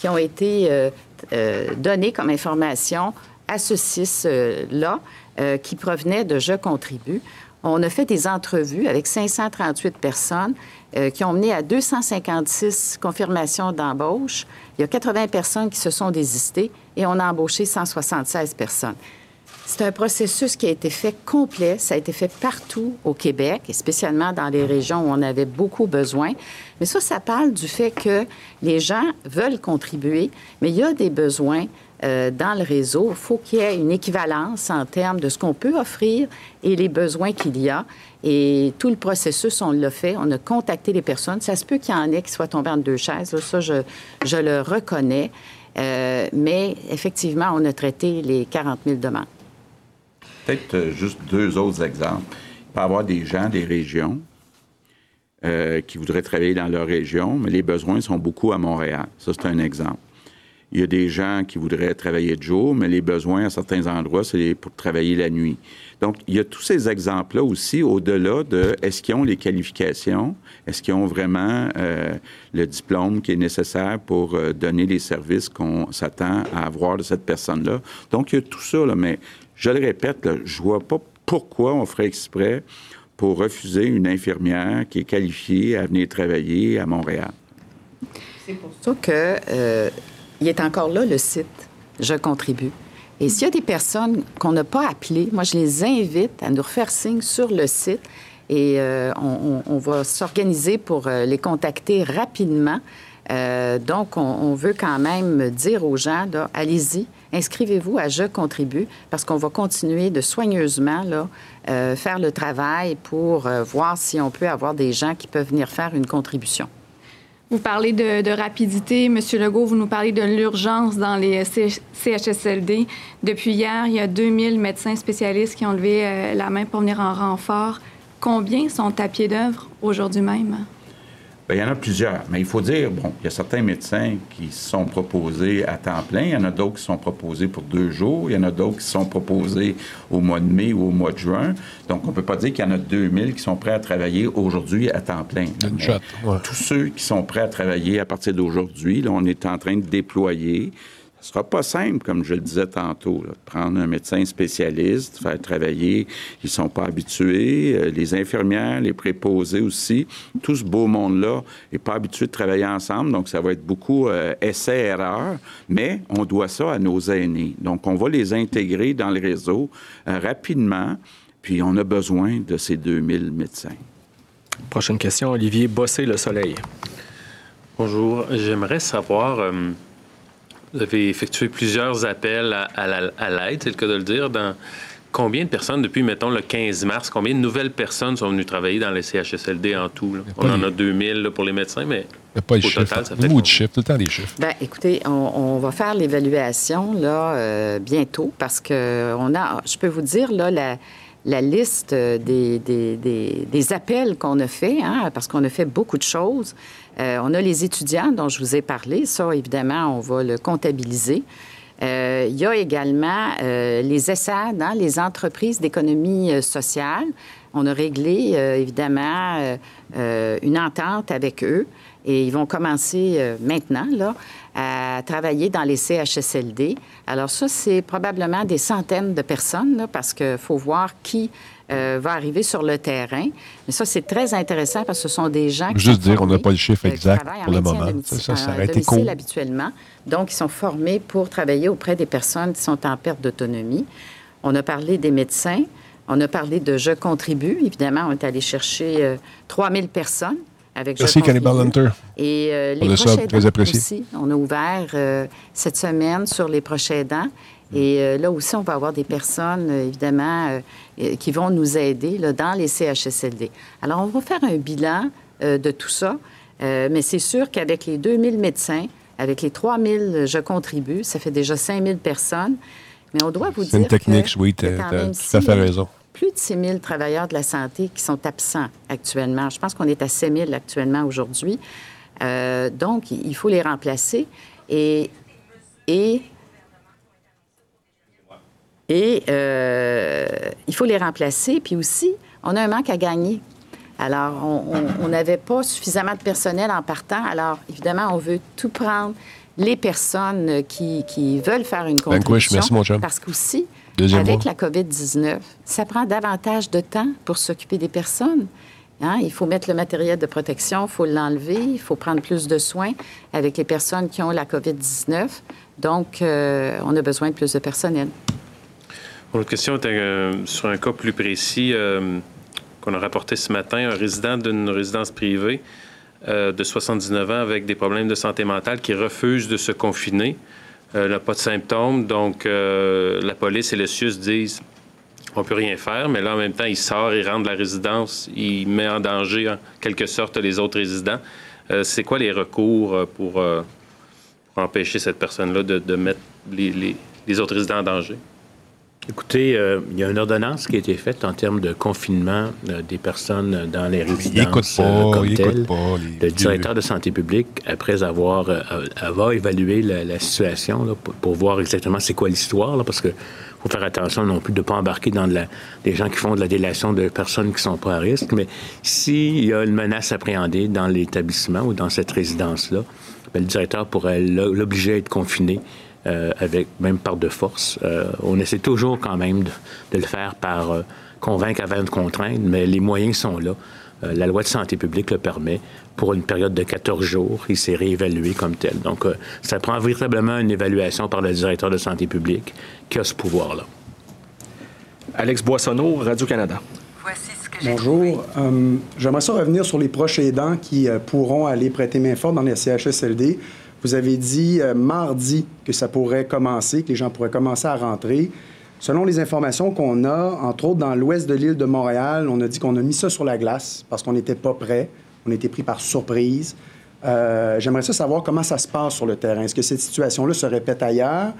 qui ont été euh, euh, données comme information à ce 6-là, euh, qui provenaient de Je contribue. On a fait des entrevues avec 538 personnes euh, qui ont mené à 256 confirmations d'embauche. Il y a 80 personnes qui se sont désistées et on a embauché 176 personnes. C'est un processus qui a été fait complet. Ça a été fait partout au Québec, et spécialement dans les régions où on avait beaucoup besoin. Mais ça, ça parle du fait que les gens veulent contribuer, mais il y a des besoins euh, dans le réseau. Il faut qu'il y ait une équivalence en termes de ce qu'on peut offrir et les besoins qu'il y a. Et tout le processus, on l'a fait. On a contacté les personnes. Ça se peut qu'il y en ait qui soient tombés en deux chaises. ça, je, le reconnais. Euh, mais effectivement, on a traité les 40 000 demandes. Peut-être euh, juste deux autres exemples. Il peut y avoir des gens des régions qui voudraient travailler dans leur région, mais les besoins sont beaucoup à Montréal. Ça, c'est un exemple. Il y a des gens qui voudraient travailler de jour, mais les besoins à certains endroits, c'est pour travailler la nuit. Donc, il y a tous ces exemples-là aussi, au-delà de est-ce qu'ils ont les qualifications, est-ce qu'ils ont vraiment euh, le diplôme qui est nécessaire pour euh, donner les services qu'on s'attend à avoir de cette personne-là? Donc, il y a tout ça, mais je le répète, là, je vois pas pourquoi on ferait exprès pour refuser une infirmière qui est qualifiée à venir travailler à Montréal. C'est pour ça que euh, il est encore là le site Je contribue. Et s'il y a des personnes qu'on n'a pas appelées, moi je les invite à nous refaire signe sur le site et euh, on, va s'organiser pour euh, les contacter rapidement. Euh, donc, on, veut quand même dire aux gens, allez-y, inscrivez-vous à Je contribue parce qu'on va continuer de soigneusement faire le travail pour voir si on peut avoir des gens qui peuvent venir faire une contribution. Vous parlez de, rapidité. Monsieur Legault, vous nous parlez de l'urgence dans les CHSLD. Depuis hier, il y a 2000 médecins spécialistes qui ont levé euh, la main pour venir en renfort. Combien sont à pied d'œuvre aujourd'hui même? Bien, il y en a plusieurs, mais il faut dire, bon, il y a certains médecins qui sont proposés à temps plein, il y en a d'autres qui sont proposés pour deux jours, il y en a d'autres qui sont proposés au mois de mai ou au mois de juin. Donc, on ne peut pas dire qu'il y en a 2000 qui sont prêts à travailler aujourd'hui à temps plein. Shot, ouais. Tous ceux qui sont prêts à travailler à partir d'aujourd'hui, on est en train de déployer ce sera pas simple, comme je le disais tantôt, là, prendre un médecin spécialiste, faire travailler, ils sont pas habitués, euh, les infirmières, les préposés aussi, tout ce beau monde-là est pas habitué de travailler ensemble, donc ça va être beaucoup euh, essai-erreur, mais on doit ça à nos aînés. Donc on va les intégrer dans le réseau euh, rapidement, puis on a besoin de ces 2000 médecins. Prochaine question, Olivier Bossé, Le Soleil. Bonjour, j'aimerais savoir... Euh vous avez effectué plusieurs appels à, à l'aide, c'est le cas de le dire. Dans combien de personnes, depuis, mettons, le 15 mars, combien de nouvelles personnes sont venues travailler dans les CHSLD en tout? Là? On en a 2000 là, pour les médecins, mais Il n'y a pas au de chiffres. total, ça fait Beaucoup de chiffres, tout le temps des chiffres. Bien, écoutez, on, on, va faire l'évaluation là euh, bientôt parce que on a, je peux vous dire là la, la liste des, des, des, des appels qu'on a fait, hein, parce qu'on a fait beaucoup de choses. Euh, on a les étudiants dont je vous ai parlé. Ça, évidemment, on va le comptabiliser. Euh, il y a également euh, les ESSAD, hein, les entreprises d'économie sociale. On a réglé, évidemment, une entente avec eux. Et ils vont commencer maintenant là, à travailler dans les CHSLD. Alors ça, c'est probablement des centaines de personnes parce qu'il faut voir qui euh, va arriver sur le terrain. Mais ça, c'est très intéressant parce que ce sont des gens qui Juste dire, on n'a pas le chiffre exact pour le moment. Ça, ça, aurait été cool. habituellement. Donc, ils sont formés pour travailler auprès des personnes qui sont en perte d'autonomie. On a parlé des médecins. On a parlé de Je contribue. Évidemment, on est allé chercher 3000 euh, personnes avec Merci, Cannibal Hunter. Et euh, les prochains aidants aussi. On a ouvert euh, cette semaine sur les prochains aidants. Et là aussi, on va avoir des personnes, évidemment, qui vont nous aider là, dans les CHSLD. Alors, on va faire un bilan de tout ça. mais c'est sûr qu'avec les 2000 médecins, avec les 3000 je contribue, ça fait déjà 5000 personnes. Mais on doit vous dire. C'est une technique, oui, tu as tout à fait raison plus de 6 000 travailleurs de la santé qui sont absents actuellement. Je pense qu'on est à 7 000 actuellement aujourd'hui. Euh, donc, il faut les remplacer. Et, et, et euh, il faut les remplacer. Puis aussi, on a un manque à gagner. Alors, on n'avait pas suffisamment de personnel en partant. Alors, évidemment, on veut tout prendre les personnes qui, qui veulent faire une contribution. merci, mon chum. Parce qu'aussi, avec la COVID-19, ça prend davantage de temps pour s'occuper des personnes. Hein? Il faut mettre le matériel de protection, il faut l'enlever, il faut prendre plus de soins avec les personnes qui ont la COVID-19. Donc, euh, on a besoin de plus de personnel. Mon question était euh, sur un cas plus précis euh, qu'on a rapporté ce matin, un résident d'une résidence privée de 79 ans avec des problèmes de santé mentale qui refuse de se confiner. Euh, n'a pas de symptômes. Donc, euh, la police et le CIUS disent on peut rien faire, mais là, en même temps, il sort, il rentre de la résidence, il met en danger, en quelque sorte, les autres résidents. Euh, c'est quoi les recours pour, empêcher cette personne-là de, mettre les, autres résidents en danger? Écoutez, il y a une ordonnance qui a été faite en termes de confinement des personnes dans les résidences il pas, le directeur de santé publique, après avoir, avoir évalué la, situation pour, voir exactement c'est quoi l'histoire, parce que faut faire attention non plus de ne pas embarquer dans des gens qui font de la délation de personnes qui sont pas à risque. Mais s'il y a une menace appréhendée dans l'établissement ou dans cette résidence-là, ben, le directeur pourrait l'obliger à être confiné euh, avec même par de force. Euh, on essaie toujours quand même de, le faire par euh, convaincre avant de contraindre, mais les moyens sont là. la loi de santé publique le permet. Pour une période de 14 jours, il s'est réévalué comme tel. Donc, ça prend véritablement une évaluation par le directeur de santé publique qui a ce pouvoir-là. Alex Boissonneau, Radio-Canada. Bonjour. J'aimerais ça revenir sur les proches aidants qui pourront aller prêter main forte dans les CHSLD. Vous avez dit euh, mardi que ça pourrait commencer, que les gens pourraient commencer à rentrer. Selon les informations qu'on a, entre autres dans l'ouest de l'île de Montréal, on a dit qu'on a mis ça sur la glace parce qu'on n'était pas prêt. On était pris par surprise. Euh, j'aimerais ça savoir comment ça se passe sur le terrain. Est-ce que cette situation-là se répète ailleurs?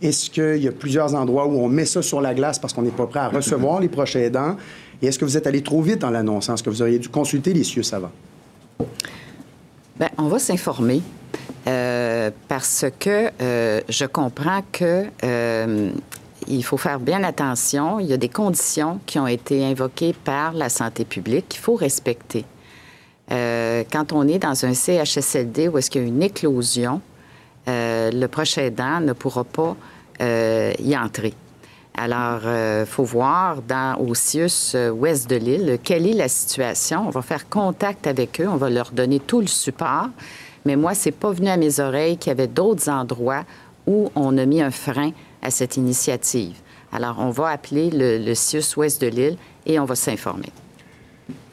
Est-ce qu'il y a plusieurs endroits où on met ça sur la glace parce qu'on n'est pas prêt à recevoir les prochains aidants? Et est-ce que vous êtes allé trop vite dans l'annonce? Est-ce que vous auriez dû consulter les cieux savants? Bien, on va s'informer. Euh, parce que euh, je comprends que euh, il faut faire bien attention. Il y a des conditions qui ont été invoquées par la santé publique qu'il faut respecter. quand on est dans un CHSLD où est-ce qu'il y a une éclosion, le prochain aidant ne pourra pas y entrer. Alors, il faut voir dans, au CIUS ouest de l'île quelle est la situation. On va faire contact avec eux, on va leur donner tout le support. Mais moi, c'est pas venu à mes oreilles qu'il y avait d'autres endroits où on a mis un frein à cette initiative. Alors, on va appeler le, CIUS ouest de l'île et on va s'informer.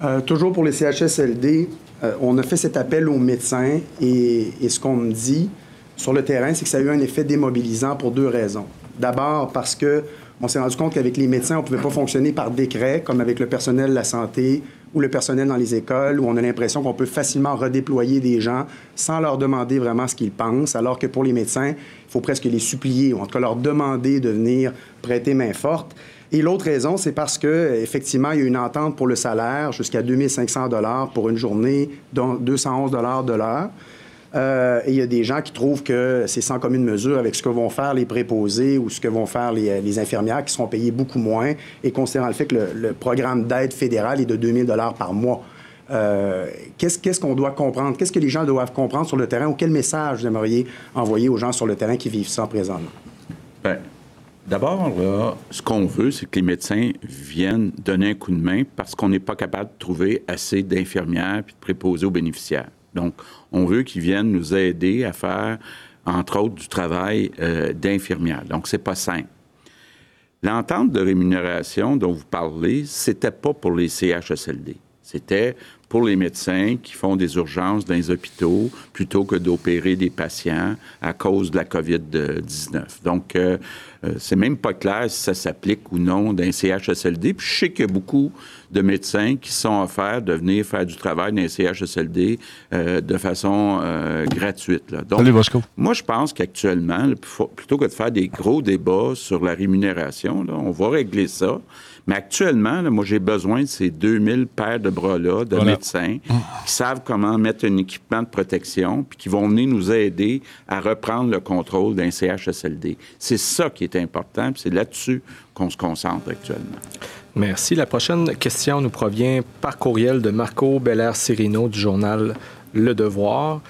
Euh, toujours pour les CHSLD, euh, on a fait cet appel aux médecins et, et ce qu'on me dit sur le terrain, c'est que ça a eu un effet démobilisant pour deux raisons. D'abord parce que on s'est rendu compte qu'avec les médecins, on ne pouvait pas fonctionner par décret, comme avec le personnel de la santé ou le personnel dans les écoles, où on a l'impression qu'on peut facilement redéployer des gens sans leur demander vraiment ce qu'ils pensent, alors que pour les médecins, il faut presque les supplier, ou en tout cas leur demander de venir prêter main forte. Et l'autre raison, c'est parce que effectivement, il y a une entente pour le salaire jusqu'à 2500 dollars pour une journée, dont 211 dollars de l'heure. Euh, et il y a des gens qui trouvent que c'est sans commune mesure avec ce que vont faire les préposés ou ce que vont faire les, infirmières qui seront payées beaucoup moins, et considérant le fait que le, programme d'aide fédérale est de 2000 dollars par mois. euh, qu'est-ce qu'on doit comprendre? Qu'est-ce que les gens doivent comprendre sur le terrain ou quel message vous aimeriez envoyer aux gens sur le terrain qui vivent ça présentement? Bien, D'abord, ce qu'on veut, c'est que les médecins viennent donner un coup de main parce qu'on n'est pas capable de trouver assez d'infirmières et de préposer aux bénéficiaires. Donc, on veut qu'ils viennent nous aider à faire, entre autres, du travail euh, d'infirmière. Donc, c'est pas simple. L'entente de rémunération dont vous parlez, c'était pas pour les CHSLD. C'était pour les médecins qui font des urgences dans les hôpitaux plutôt que d'opérer des patients à cause de la COVID-19. Donc, euh, euh, c'est même pas clair si ça s'applique ou non d'un CHSLD. Puis je sais qu'il y a beaucoup de médecins qui sont offerts de venir faire du travail dans les CHSLD euh, de façon gratuite. Donc, moi, je pense qu'actuellement, plutôt que de faire des gros débats sur la rémunération, on va régler ça. Mais actuellement, moi, j'ai besoin de ces 2000 paires de bras-là, de médecins, qui savent comment mettre un équipement de protection, puis qui vont venir nous aider à reprendre le contrôle d'un CHSLD. C'est ça qui est important, puis c'est là-dessus qu'on se concentre actuellement. Merci. La prochaine question nous provient par courriel de Marco Belair-Cirino du journal Le Devoir.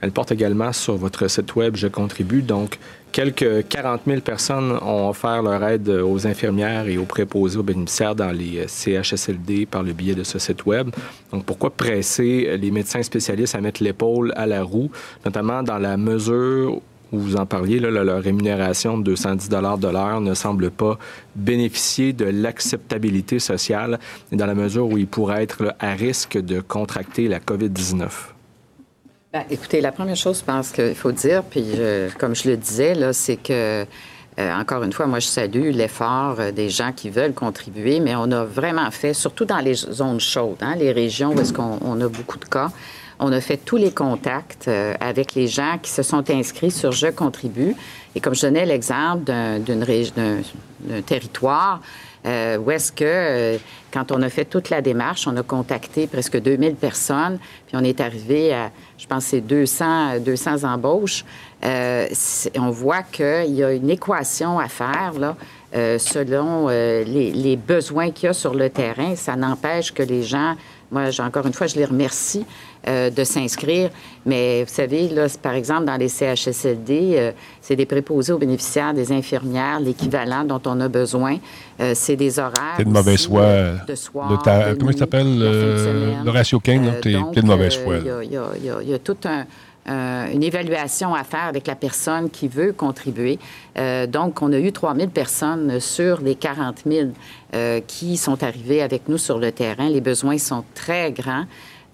Elle porte également sur votre site web Je contribue. Donc, Quelques 40 000 personnes ont offert leur aide aux infirmières et aux préposés aux bénéficiaires dans les euh, CHSLD par le biais de ce site Web. Donc, pourquoi presser les médecins spécialistes à mettre l'épaule à la roue, notamment dans la mesure où vous en parliez, là, leur rémunération de 210 de l'heure ne semble pas bénéficier de l'acceptabilité sociale dans la mesure où ils pourraient être à risque de contracter la COVID-19? Ben, écoutez, la première chose, je pense qu'il faut dire, puis comme je le disais, là, c'est que, euh, encore une fois, moi, je salue l'effort euh, des gens qui veulent contribuer, mais on a vraiment fait, surtout dans les zones chaudes, hein, les régions où est-ce qu'on a beaucoup de cas, on a fait tous les contacts euh, avec les gens qui se sont inscrits sur Je contribue. Et comme je donnais l'exemple d'un territoire, euh, où est-ce que, euh, quand on a fait toute la démarche, on a contacté presque 2000 personnes, puis on est arrivé à, je pense, c'est 200, 200 embauches. Euh, on voit qu'il y a une équation à faire, là, selon les, les, besoins qu'il y a sur le terrain. Ça n'empêche que les gens, moi, encore une fois, je les remercie euh, de s'inscrire. Mais vous savez, là, par exemple, dans les CHSLD, euh, c'est des préposés aux bénéficiaires, des infirmières, l'équivalent dont on a besoin. Euh, c'est des horaires. T'es de mauvaise foi. De soir, comment il s'appelle? le ratio King, t'es de mauvaise foi. Il y, y, a toute une évaluation à faire avec la personne qui veut contribuer. donc, on a eu 3 000 personnes sur les 40 000 qui sont arrivées avec nous sur le terrain. Les besoins sont très grands.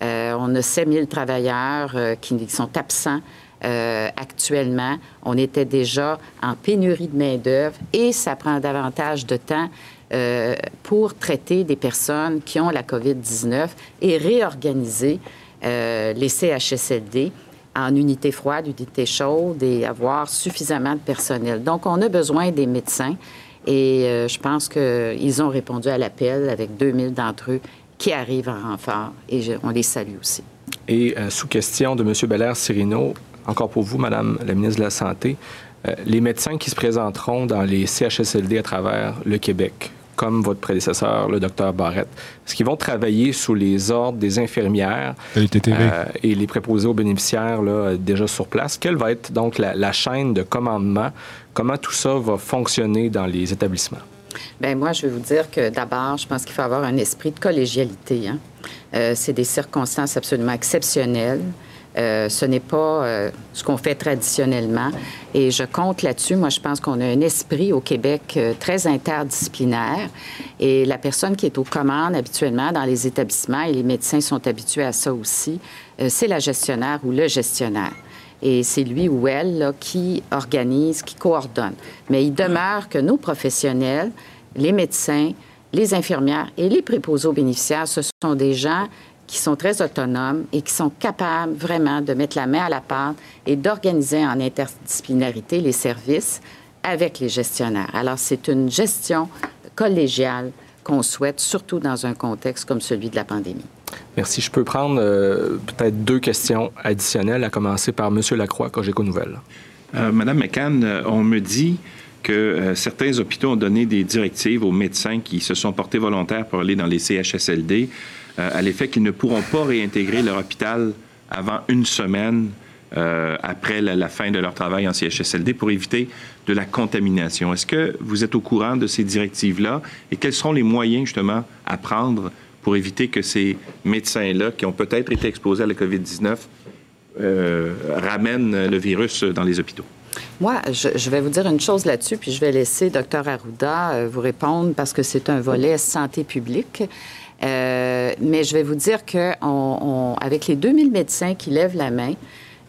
Euh, on a 7 000 travailleurs euh, qui sont absents euh, actuellement. On était déjà en pénurie de main-d'œuvre et ça prend davantage de temps pour traiter des personnes qui ont la COVID-19 et réorganiser les CHSLD en unités froides, unités chaudes et avoir suffisamment de personnel. Donc, on a besoin des médecins et je pense qu'ils ont répondu à l'appel avec 2000 d'entre eux qui arrivent en renfort et on les salue aussi. Et euh, sous question de M. Belair Cirino, encore pour vous, Madame la ministre de la Santé, euh, les médecins qui se présenteront dans les CHSLD à travers le Québec, comme votre prédécesseur, le docteur Barrette, est-ce qu'ils vont travailler sous les ordres des infirmières euh, et les préposés aux bénéficiaires là, déjà sur place? Quelle va être donc la chaîne de commandement? Comment tout ça va fonctionner dans les établissements? Bien, moi, je vais vous dire que d'abord, je pense qu'il faut avoir un esprit de collégialité. Hein. Euh, c'est des circonstances absolument exceptionnelles. Euh, ce n'est pas euh, ce qu'on fait traditionnellement. Et je compte là-dessus. Moi, je pense qu'on a un esprit au Québec très interdisciplinaire. Et la personne qui est aux commandes habituellement dans les établissements, et les médecins sont habitués à ça aussi, c'est la gestionnaire ou le gestionnaire. Et c'est lui ou elle qui organise, qui coordonne. Mais il demeure que nos professionnels, les médecins, les infirmières et les préposés aux bénéficiaires, ce sont des gens qui sont très autonomes et qui sont capables vraiment de mettre la main à la pâte et d'organiser en interdisciplinarité les services avec les gestionnaires. Alors, c'est une gestion collégiale qu'on souhaite, surtout dans un contexte comme celui de la pandémie. Merci. Je peux prendre euh, peut-être deux questions additionnelles, à commencer par M. Lacroix, Cogeco Nouvelle. Euh, Madame McCann, euh, on me dit que euh, certains hôpitaux ont donné des directives aux médecins qui se sont portés volontaires pour aller dans les CHSLD à l'effet qu'ils ne pourront pas réintégrer leur hôpital avant une semaine euh, après la, fin de leur travail en CHSLD pour éviter de la contamination. Est-ce que vous êtes au courant de ces directives-là et quels seront les moyens justement à prendre pour éviter que ces médecins-là, qui ont peut-être été exposés à la COVID-19, ramènent le virus dans les hôpitaux? Moi, je, vais vous dire une chose là-dessus, puis je vais laisser Dr Arruda euh, vous répondre parce que c'est un volet santé publique. Euh, mais je vais vous dire que avec les 2000 médecins qui lèvent la main,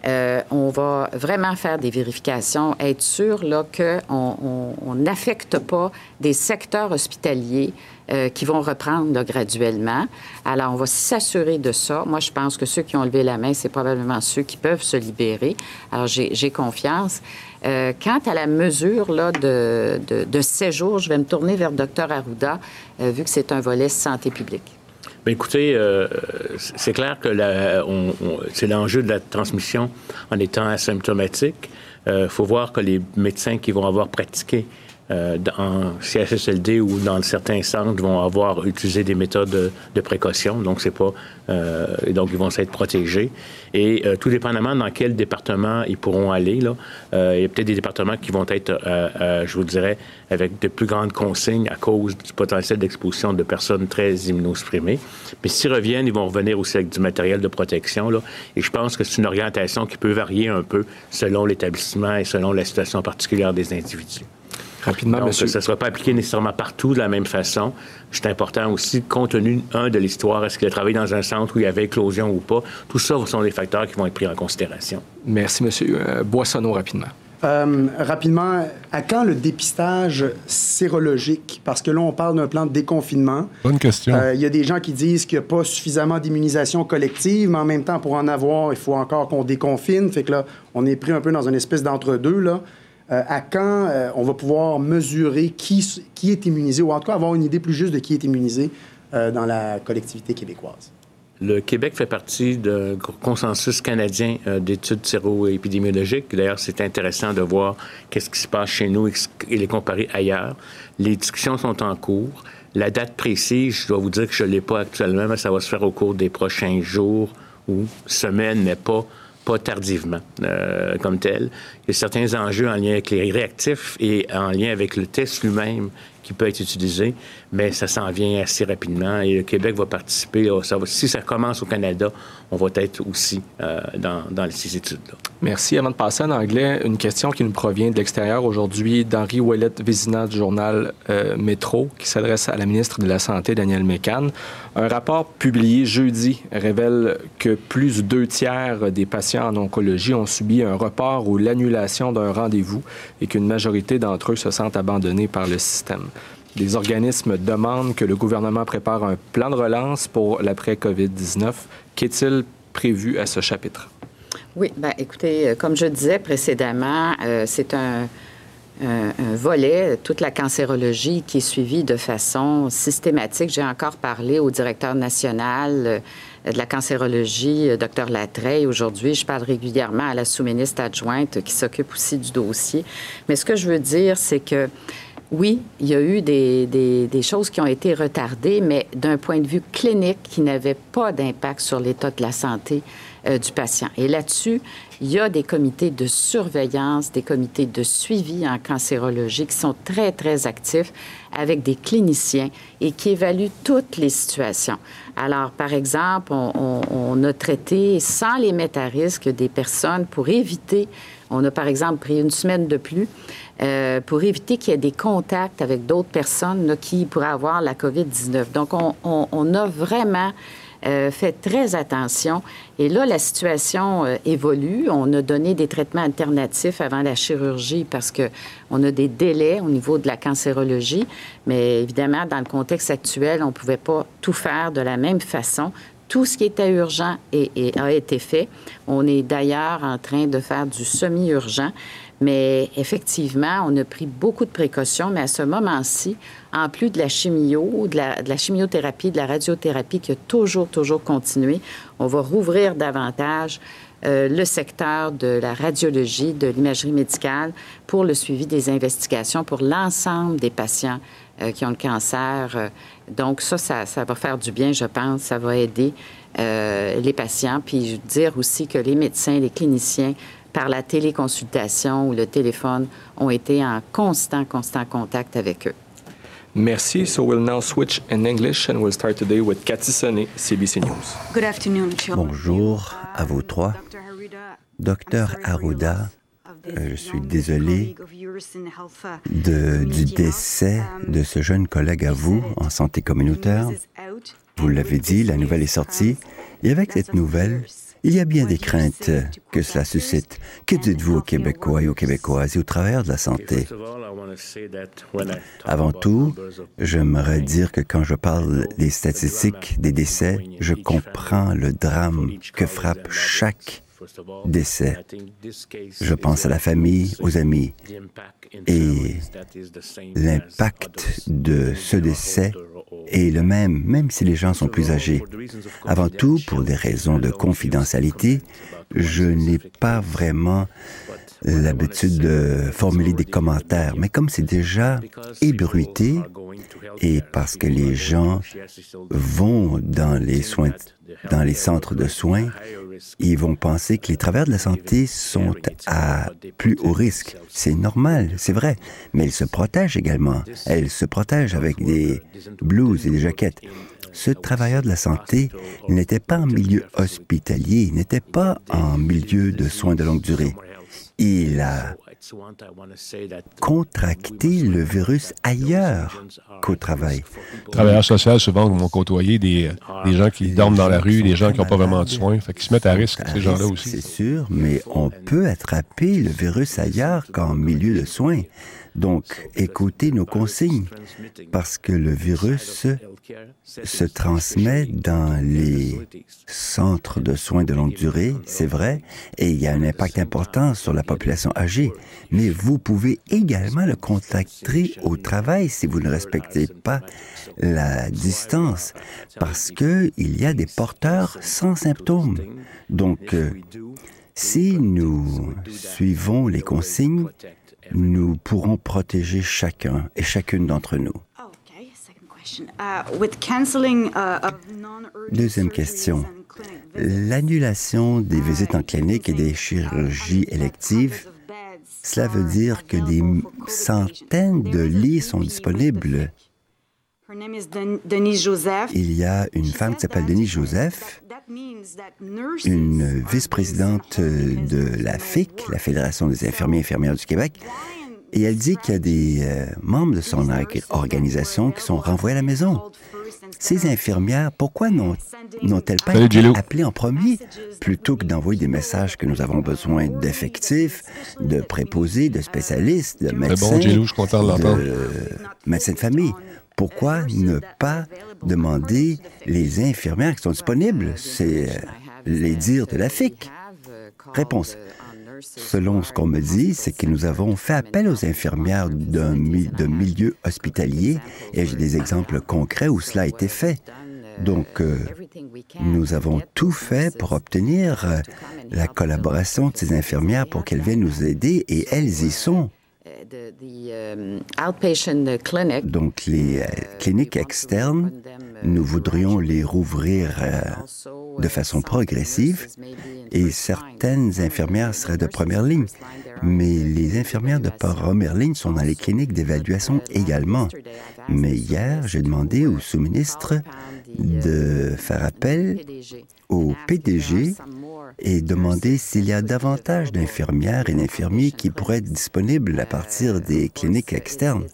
euh, on va vraiment faire des vérifications, être sûr qu'on n'affecte pas des secteurs hospitaliers euh, qui vont reprendre graduellement. Alors, on va s'assurer de ça. Moi, je pense que ceux qui ont levé la main, c'est probablement ceux qui peuvent se libérer. Alors, j'ai confiance. Euh, quant à la mesure là, de, de, séjour, je vais me tourner vers le docteur Arruda, vu que c'est un volet santé publique. Bien, écoutez, euh, c'est clair que c'est l'enjeu de la transmission en étant asymptomatique. Il euh, faut voir que les médecins qui vont avoir pratiqué euh, en CHSLD ou dans certains centres vont avoir utilisé des méthodes de, précaution, donc c'est pas, euh, donc ils vont s'être protégés. Et euh, tout dépendamment dans quel département ils pourront aller, là, il y a peut-être des départements qui vont être, je vous dirais, avec de plus grandes consignes à cause du potentiel d'exposition de personnes très immunosupprimées. Mais s'ils reviennent, ils vont revenir aussi avec du matériel de protection, là. Et je pense que c'est une orientation qui peut varier un peu selon l'établissement et selon la situation particulière des individus. Rapidement, monsieur. Ça ne sera pas appliqué nécessairement partout de la même façon. C'est important aussi, compte tenu, un, de l'histoire, est-ce qu'il a travaillé dans un centre où il y avait éclosion ou pas? Tout ça sont des facteurs qui vont être pris en considération. Merci, monsieur. Euh, Boissonneau, rapidement. Euh, rapidement, à quand le dépistage sérologique? Parce que là, on parle d'un plan de déconfinement. Bonne question. Euh, il y a des gens qui disent qu'il n'y a pas suffisamment d'immunisation collective, mais en même temps, pour en avoir, il faut encore qu'on déconfine. Fait que là, on est pris un peu dans une espèce d'entre-deux, là. Euh, à quand euh, on va pouvoir mesurer qui, est immunisé, ou en tout cas avoir une idée plus juste de qui est immunisé euh, dans la collectivité québécoise? Le Québec fait partie d'un consensus canadien d'études séro-épidémiologiques. D'ailleurs, c'est intéressant de voir qu'est-ce qui se passe chez nous et les comparer ailleurs. Les discussions sont en cours. La date précise, je dois vous dire que je ne l'ai pas actuellement, mais ça va se faire au cours des prochains jours ou semaines, mais pas pas tardivement euh, comme tel. Il y a certains enjeux en lien avec les réactifs et en lien avec le test lui-même qui peut être utilisé, mais ça s'en vient assez rapidement et le Québec va participer. Si ça commence au Canada, on va être aussi euh, dans, dans, ces études-là. Merci. Avant de passer en anglais, une question qui nous provient de l'extérieur aujourd'hui d'Henri Ouellet Vézina du journal euh, Métro, qui s'adresse à la ministre de la Santé, Danielle Mécan. Un rapport publié jeudi révèle que plus de deux tiers des patients en oncologie ont subi un report ou l'annulation d'un rendez-vous et qu'une majorité d'entre eux se sentent abandonnés par le système. Les organismes demandent que le gouvernement prépare un plan de relance pour l'après-COVID-19. Qu'est-il prévu à ce chapitre? Oui, bien, écoutez, euh, comme je disais précédemment, euh, c'est un, volet, toute la cancérologie qui est suivie de façon systématique. J'ai encore parlé au directeur national euh, de la cancérologie, Dr Latreille. Aujourd'hui, je parle régulièrement à la sous-ministre adjointe qui s'occupe aussi du dossier. Mais ce que je veux dire, c'est que oui, il y a eu des, choses qui ont été retardées, mais d'un point de vue clinique qui n'avait pas d'impact sur l'état de la santé euh, du patient. Et là-dessus, il y a des comités de surveillance, des comités de suivi en cancérologie qui sont très, très actifs avec des cliniciens et qui évaluent toutes les situations. Alors, par exemple, on, a traité sans les mettre à risque des personnes pour éviter, on a par exemple pris une semaine de plus euh, pour éviter qu'il y ait des contacts avec d'autres personnes qui pourraient avoir la COVID-19. Donc, on, a vraiment euh, fait très attention. Et là, la situation euh, évolue. On a donné des traitements alternatifs avant la chirurgie parce qu'on a des délais au niveau de la cancérologie. Mais évidemment, dans le contexte actuel, on ne pouvait pas tout faire de la même façon. Tout ce qui était urgent a été fait. On est d'ailleurs en train de faire du semi-urgent. Mais effectivement, on a pris beaucoup de précautions, mais à ce moment-ci, en plus de la chimio, de la, de la, chimiothérapie, de la radiothérapie qui a toujours, toujours continué, on va rouvrir davantage le secteur de la radiologie, de l'imagerie médicale pour le suivi des investigations pour l'ensemble des patients qui ont le cancer. donc ça, ça, ça, va faire du bien, je pense. Ça va aider les patients. Puis dire aussi que les médecins, les cliniciens par la téléconsultation ou le téléphone ont été en constant, constant contact avec eux. Merci. So we'll now switch in English and we'll start today with Cathy Sonnet, CBC News. Good afternoon. Bonjour à vous trois. Docteur Arruda, je suis désolé de, du décès de ce jeune collègue à vous en santé communautaire. Vous l'avez dit, la nouvelle est sortie. Et avec cette nouvelle, il y a bien des craintes que cela suscite. Que dites-vous aux Québécois et aux Québécoises et au travers de la santé? Avant tout, j'aimerais dire que quand je parle des statistiques des décès, je comprends le drame que frappe chaque décès. Je pense à la famille, aux amis. Et l'impact de ce décès est le même, même si les gens sont plus âgés. Avant tout, pour des raisons de confidentialité, je n'ai pas vraiment l'habitude de formuler des commentaires, mais comme c'est déjà ébruité et parce que les gens vont dans les soins, dans les centres de soins, ils vont penser que les travailleurs de la santé sont à plus haut risque. C'est normal, c'est vrai, mais ils se protègent également. Elles se protègent avec des blouses et des jaquettes. Ce travailleur de la santé n'était pas en milieu hospitalier, n'était pas en milieu de soins de longue durée il a contracté le virus ailleurs qu'au travail. Travailleurs sociaux, souvent, vont côtoyer des, des gens qui dorment dans la rue, des gens qui n'ont pas vraiment de soins. Fait qu'ils se mettent à risque, ces gens-là aussi. C'est sûr, mais on peut attraper le virus ailleurs qu'en milieu de soins. Donc, écoutez nos consignes, parce que le virus se transmet dans les centres de soins de longue durée, c'est vrai, et il y a un impact important sur la population âgée, mais vous pouvez également le contacter au travail si vous ne respectez pas la distance, parce qu'il y a des porteurs sans symptômes. Donc, euh, si nous suivons les consignes, nous pourrons protéger chacun et chacune d'entre nous. Uh, uh, Deuxième question. L'annulation des visites en clinique et des chirurgies électives, cela veut dire que des centaines de lits sont disponibles. Il y a une femme qui s'appelle Denise Joseph, une vice-présidente de la FIC, la Fédération des infirmiers et infirmières du Québec, et elle dit qu'il y a des euh, membres de son organisation qui sont renvoyés à la maison. Ces infirmières, pourquoi n'ont-elles pas été appelées en premier plutôt que d'envoyer des messages que nous avons besoin d'effectifs, de préposés, de spécialistes, de médecins, de médecins de famille? Pourquoi ne pas demander les infirmières qui sont disponibles? C'est euh, les dires de la FIC. Réponse. Selon ce qu'on me dit, c'est que nous avons fait appel aux infirmières d'un milieu hospitalier et j'ai des exemples concrets où cela a été fait. Donc, euh, nous avons tout fait pour obtenir euh, la collaboration de ces infirmières pour qu'elles viennent nous aider et elles y sont. Donc, les euh, cliniques externes, nous voudrions les rouvrir de façon progressive et certaines infirmières seraient de première ligne. Mais les infirmières de première ligne sont dans les cliniques d'évaluation également. Mais hier, j'ai demandé au sous-ministre de faire appel au PDG et demander s'il y a davantage d'infirmières et d'infirmiers qui pourraient être disponibles à partir des cliniques externes.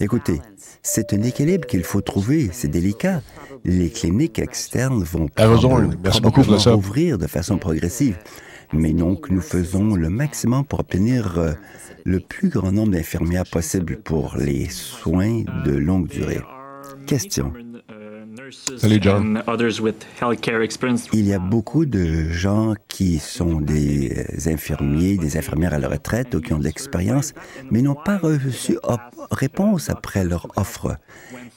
Écoutez, c'est un équilibre qu'il faut trouver, c'est délicat les cliniques externes vont probablement ouvrir de façon progressive. Mais donc, nous faisons le maximum pour obtenir euh, le plus grand nombre d'infirmières possible pour les soins de longue durée. Question. Salut John. Il y a beaucoup de gens qui sont des infirmiers, des infirmières à la retraite ou qui ont de l'expérience, mais n'ont pas reçu réponse après leur offre.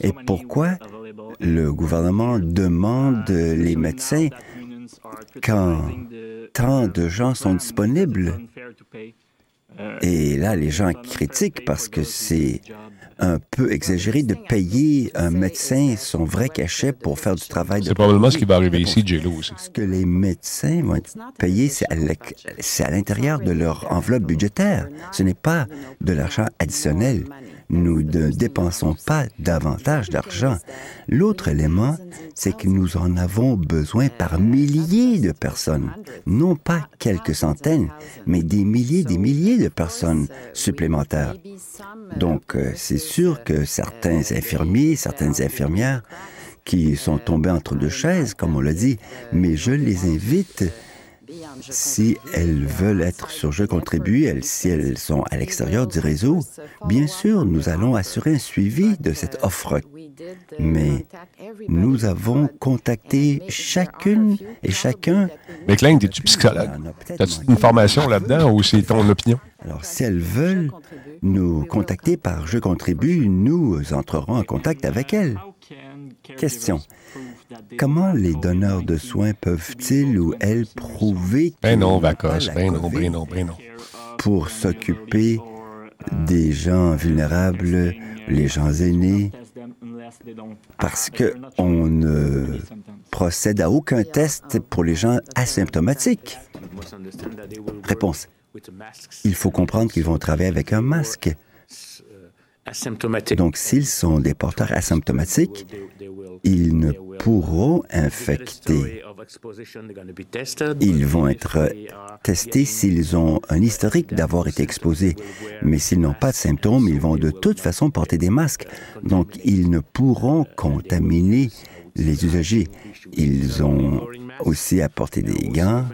Et pourquoi le gouvernement demande les médecins quand tant de gens sont disponibles? Et là, les gens critiquent parce que c'est un peu exagéré de payer un médecin son vrai cachet pour faire du travail. C'est probablement ce qui va arriver ici, aussi. Ce que les médecins vont être payés, c'est à l'intérieur de leur enveloppe budgétaire. Ce n'est pas de l'argent additionnel nous ne dépensons pas davantage d'argent. L'autre élément, c'est que nous en avons besoin par milliers de personnes, non pas quelques centaines, mais des milliers, des milliers de personnes supplémentaires. Donc, euh, c'est sûr que certains infirmiers, certaines infirmières qui sont tombés entre deux chaises, comme on l'a dit, mais je les invite si elles veulent être sur Je contribue, si elles sont à l'extérieur du réseau, bien sûr, nous allons assurer un suivi de cette offre. Mais nous avons contacté chacune et chacun. Mais Klein, es-tu psychologue? As-tu une formation là-dedans ou c'est ton opinion? Alors, si elles veulent nous contacter par Je contribue, nous entrerons en contact avec elles. Question. Comment les donneurs de soins peuvent-ils ou elles prouver ben non, Vacos, ben non, ben non, ben non. Pour s'occuper des gens vulnérables, les gens aînés, parce qu'on ne procède à aucun test pour les gens asymptomatiques? Réponse. Il faut comprendre qu'ils vont travailler avec un masque. Donc, s'ils sont des porteurs asymptomatiques, ils ne pourront infecter. Ils vont être testés s'ils ont un historique d'avoir été exposés. Mais s'ils n'ont pas de symptômes, ils vont de toute façon porter des masques. Donc, ils ne pourront contaminer les usagers. Ils ont aussi porter des gants.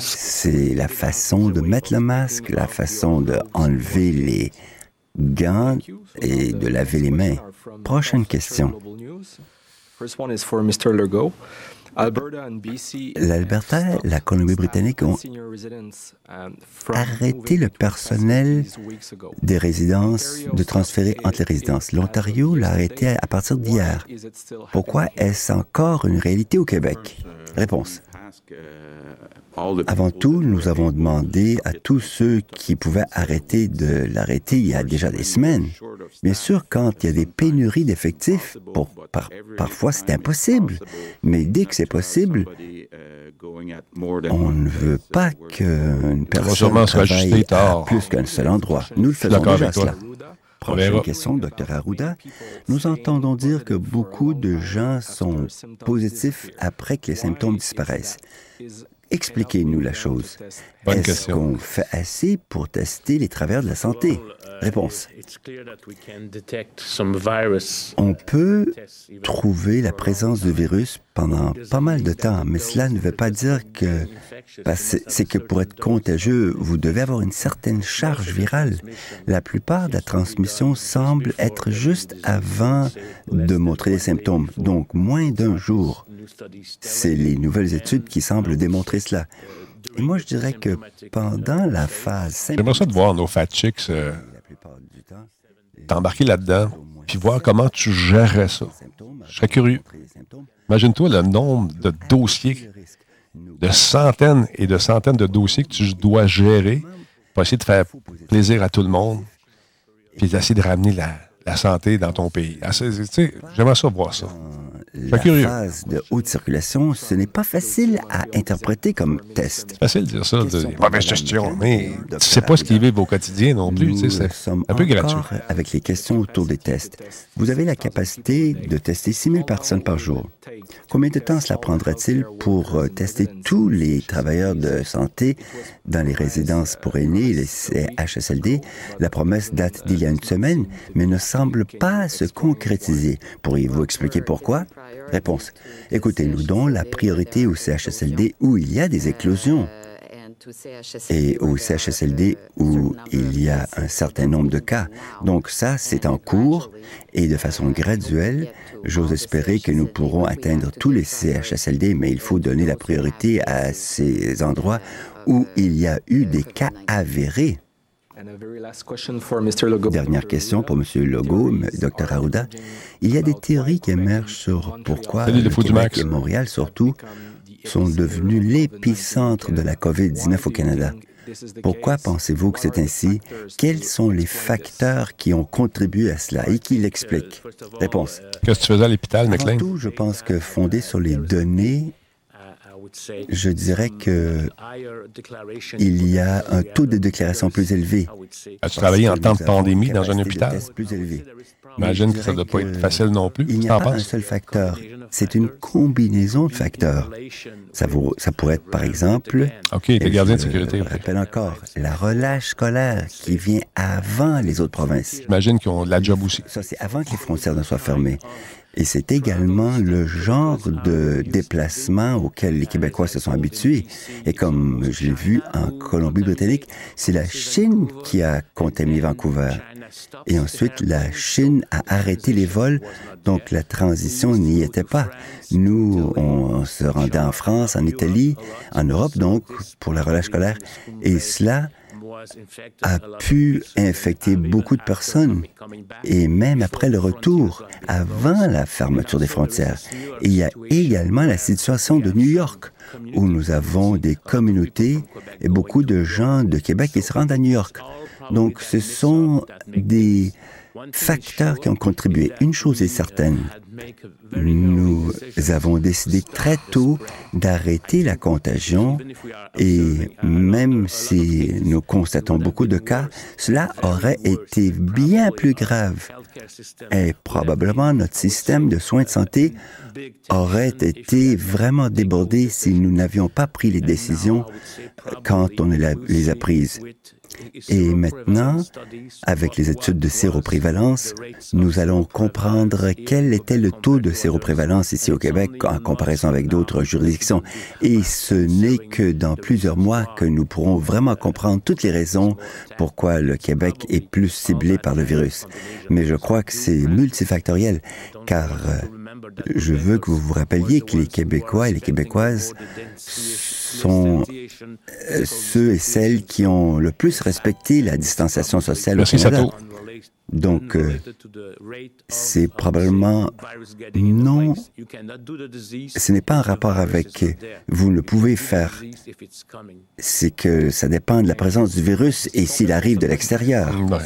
C'est la façon de mettre le masque, la façon d'enlever les gants et de laver les mains. Prochaine question. L'Alberta, la Colombie-Britannique ont arrêté le personnel des résidences de transférer entre les résidences. L'Ontario l'a arrêté à partir d'hier. Pourquoi est-ce encore une réalité au Québec? Réponse. Avant tout, nous avons demandé à tous ceux qui pouvaient arrêter de l'arrêter il y a déjà des semaines. Bien sûr, quand il y a des pénuries d'effectifs, parfois c'est impossible. Mais dès que c'est possible, on ne veut pas qu'une personne travaille à plus qu'un seul endroit. Nous le faisons déjà cela. Prochaine question, Dr Arruda. Nous entendons dire que beaucoup de gens sont positifs après que les symptômes disparaissent. Expliquez-nous la chose. Est-ce qu'on fait assez pour tester les travers de la santé? Réponse. On peut trouver la présence de virus pendant pas mal de temps, mais cela ne veut pas dire que... C'est que pour être contagieux, vous devez avoir une certaine charge virale. La plupart de la transmission semble être juste avant de montrer les symptômes, donc moins d'un jour. C'est les nouvelles études qui semblent démontrer cela. Et moi, je dirais que pendant la phase... J'aimerais ça de voir nos fat chicks euh, t'embarquer là-dedans, puis voir comment tu gérerais ça. Je serais curieux. Imagine-toi le nombre de dossiers, de centaines et de centaines de dossiers que tu dois gérer pour essayer de faire plaisir à tout le monde, puis d'essayer de ramener la, la santé dans ton pays. Ah, j'aimerais ça voir ça la phase de haute circulation, ce n'est pas facile à interpréter comme test. Facile de dire ça, de mauvaise gestion, mais tu ne sais pas ce qu'ils vivent au quotidien non plus. C'est un peu gratuit. avec les questions autour des tests. Vous avez la capacité de tester 6 000 personnes par jour. Combien de temps cela prendra-t-il pour euh, tester tous les travailleurs de santé dans les résidences pour aînés et les CHSLD? La promesse date d'il y a une semaine, mais ne semble pas se concrétiser. Pourriez-vous expliquer pourquoi? Réponse. Écoutez-nous donc, la priorité au CHSLD où il y a des éclosions et au CHSLD où il y a un certain nombre de cas. Donc ça, c'est en cours et de façon graduelle, j'ose espérer que nous pourrons atteindre tous les CHSLD, mais il faut donner la priorité à ces endroits où il y a eu des cas avérés. Dernière question pour M. Legault, Dr. Arruda. Il y a des théories qui émergent sur pourquoi le Québec et Montréal, surtout, sont devenus l'épicentre de la COVID-19 au Canada. Pourquoi pensez-vous que c'est ainsi? Quels sont les facteurs qui ont contribué à cela? Et qui l'expliquent? Réponse. Qu'est-ce que tu faisais à l'hôpital, McLean? tout, je pense que fondé sur les données, je dirais que il y a un taux de déclaration plus élevé. As-tu travaillé en temps de pandémie dans un hôpital? Plus élevé. J'imagine que ça ne doit pas être facile non plus. Il n'y a pas un seul facteur. C'est une combinaison de facteurs. Ça, pourrait être, par exemple... OK, les gardiens de sécurité. Je rappelle encore, la relâche scolaire qui vient avant les autres provinces. J'imagine qu'ils ont de la job aussi. Ça, c'est avant que les frontières ne soient fermées. Et c'est également le genre de déplacement auquel les Québécois se sont habitués. Et comme je l'ai vu en Colombie-Britannique, c'est la Chine qui a contaminé Vancouver. Et ensuite, la Chine a arrêté les vols, donc la transition n'y était pas. Nous, on se rendait en France, en Italie, en Europe, donc, pour la relâche scolaire. Et cela a pu infecter beaucoup de personnes. Et même après le retour, avant la fermeture des frontières, il y a également la situation de New York, où nous avons des communautés et beaucoup de gens de Québec qui se rendent à New York. Donc, ce sont des facteurs qui ont contribué. Une chose est certaine, nous avons décidé très tôt d'arrêter la contagion et même si nous constatons beaucoup de cas, cela aurait été bien plus grave. Et probablement notre système de soins de santé aurait été vraiment débordé si nous n'avions pas pris les décisions quand on les a prises. Et maintenant, avec les études de séroprévalence, nous allons comprendre quel était le taux de séroprévalence ici au Québec en comparaison avec d'autres juridictions. Et ce n'est que dans plusieurs mois que nous pourrons vraiment comprendre toutes les raisons pourquoi le Québec est plus ciblé par le virus. Mais je crois que c'est multifactoriel, car euh, je veux que vous vous rappeliez que les Québécois et les Québécoises sont euh, ceux et celles qui ont le plus respecté la distanciation sociale Merci, au Canada. Sato. Donc, euh, c'est probablement non. Ce n'est pas en rapport avec vous ne pouvez faire. C'est que ça dépend de la présence du virus et s'il arrive de l'extérieur. Ouais.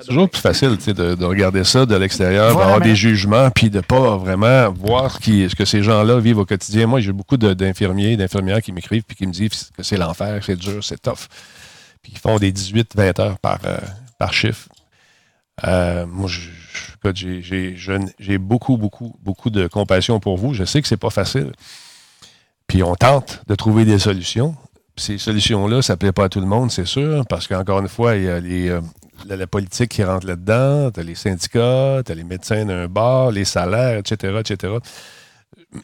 C'est toujours plus facile de, de regarder ça de l'extérieur, Voilà, d'avoir mais- des jugements, puis de ne pas vraiment voir ce, qui- ce que ces gens-là vivent au quotidien. Moi, j'ai beaucoup d'infirmiers, d'infirmières qui m'écrivent puis qui me disent que c'est l'enfer, c'est dur, c'est tough. Puis ils font des 18-20 heures par, euh, par chiffre. Euh, moi, j'ai- beaucoup, beaucoup, beaucoup de compassion pour vous. Je sais que c'est pas facile. Puis on tente de trouver des solutions. Ces solutions-là, ça ne plaît pas à tout le monde, c'est sûr, parce qu'encore une fois, il y a les, euh, la, politique qui rentre là-dedans, tu as les syndicats, tu as les médecins d'un bar, les salaires, etc., etc.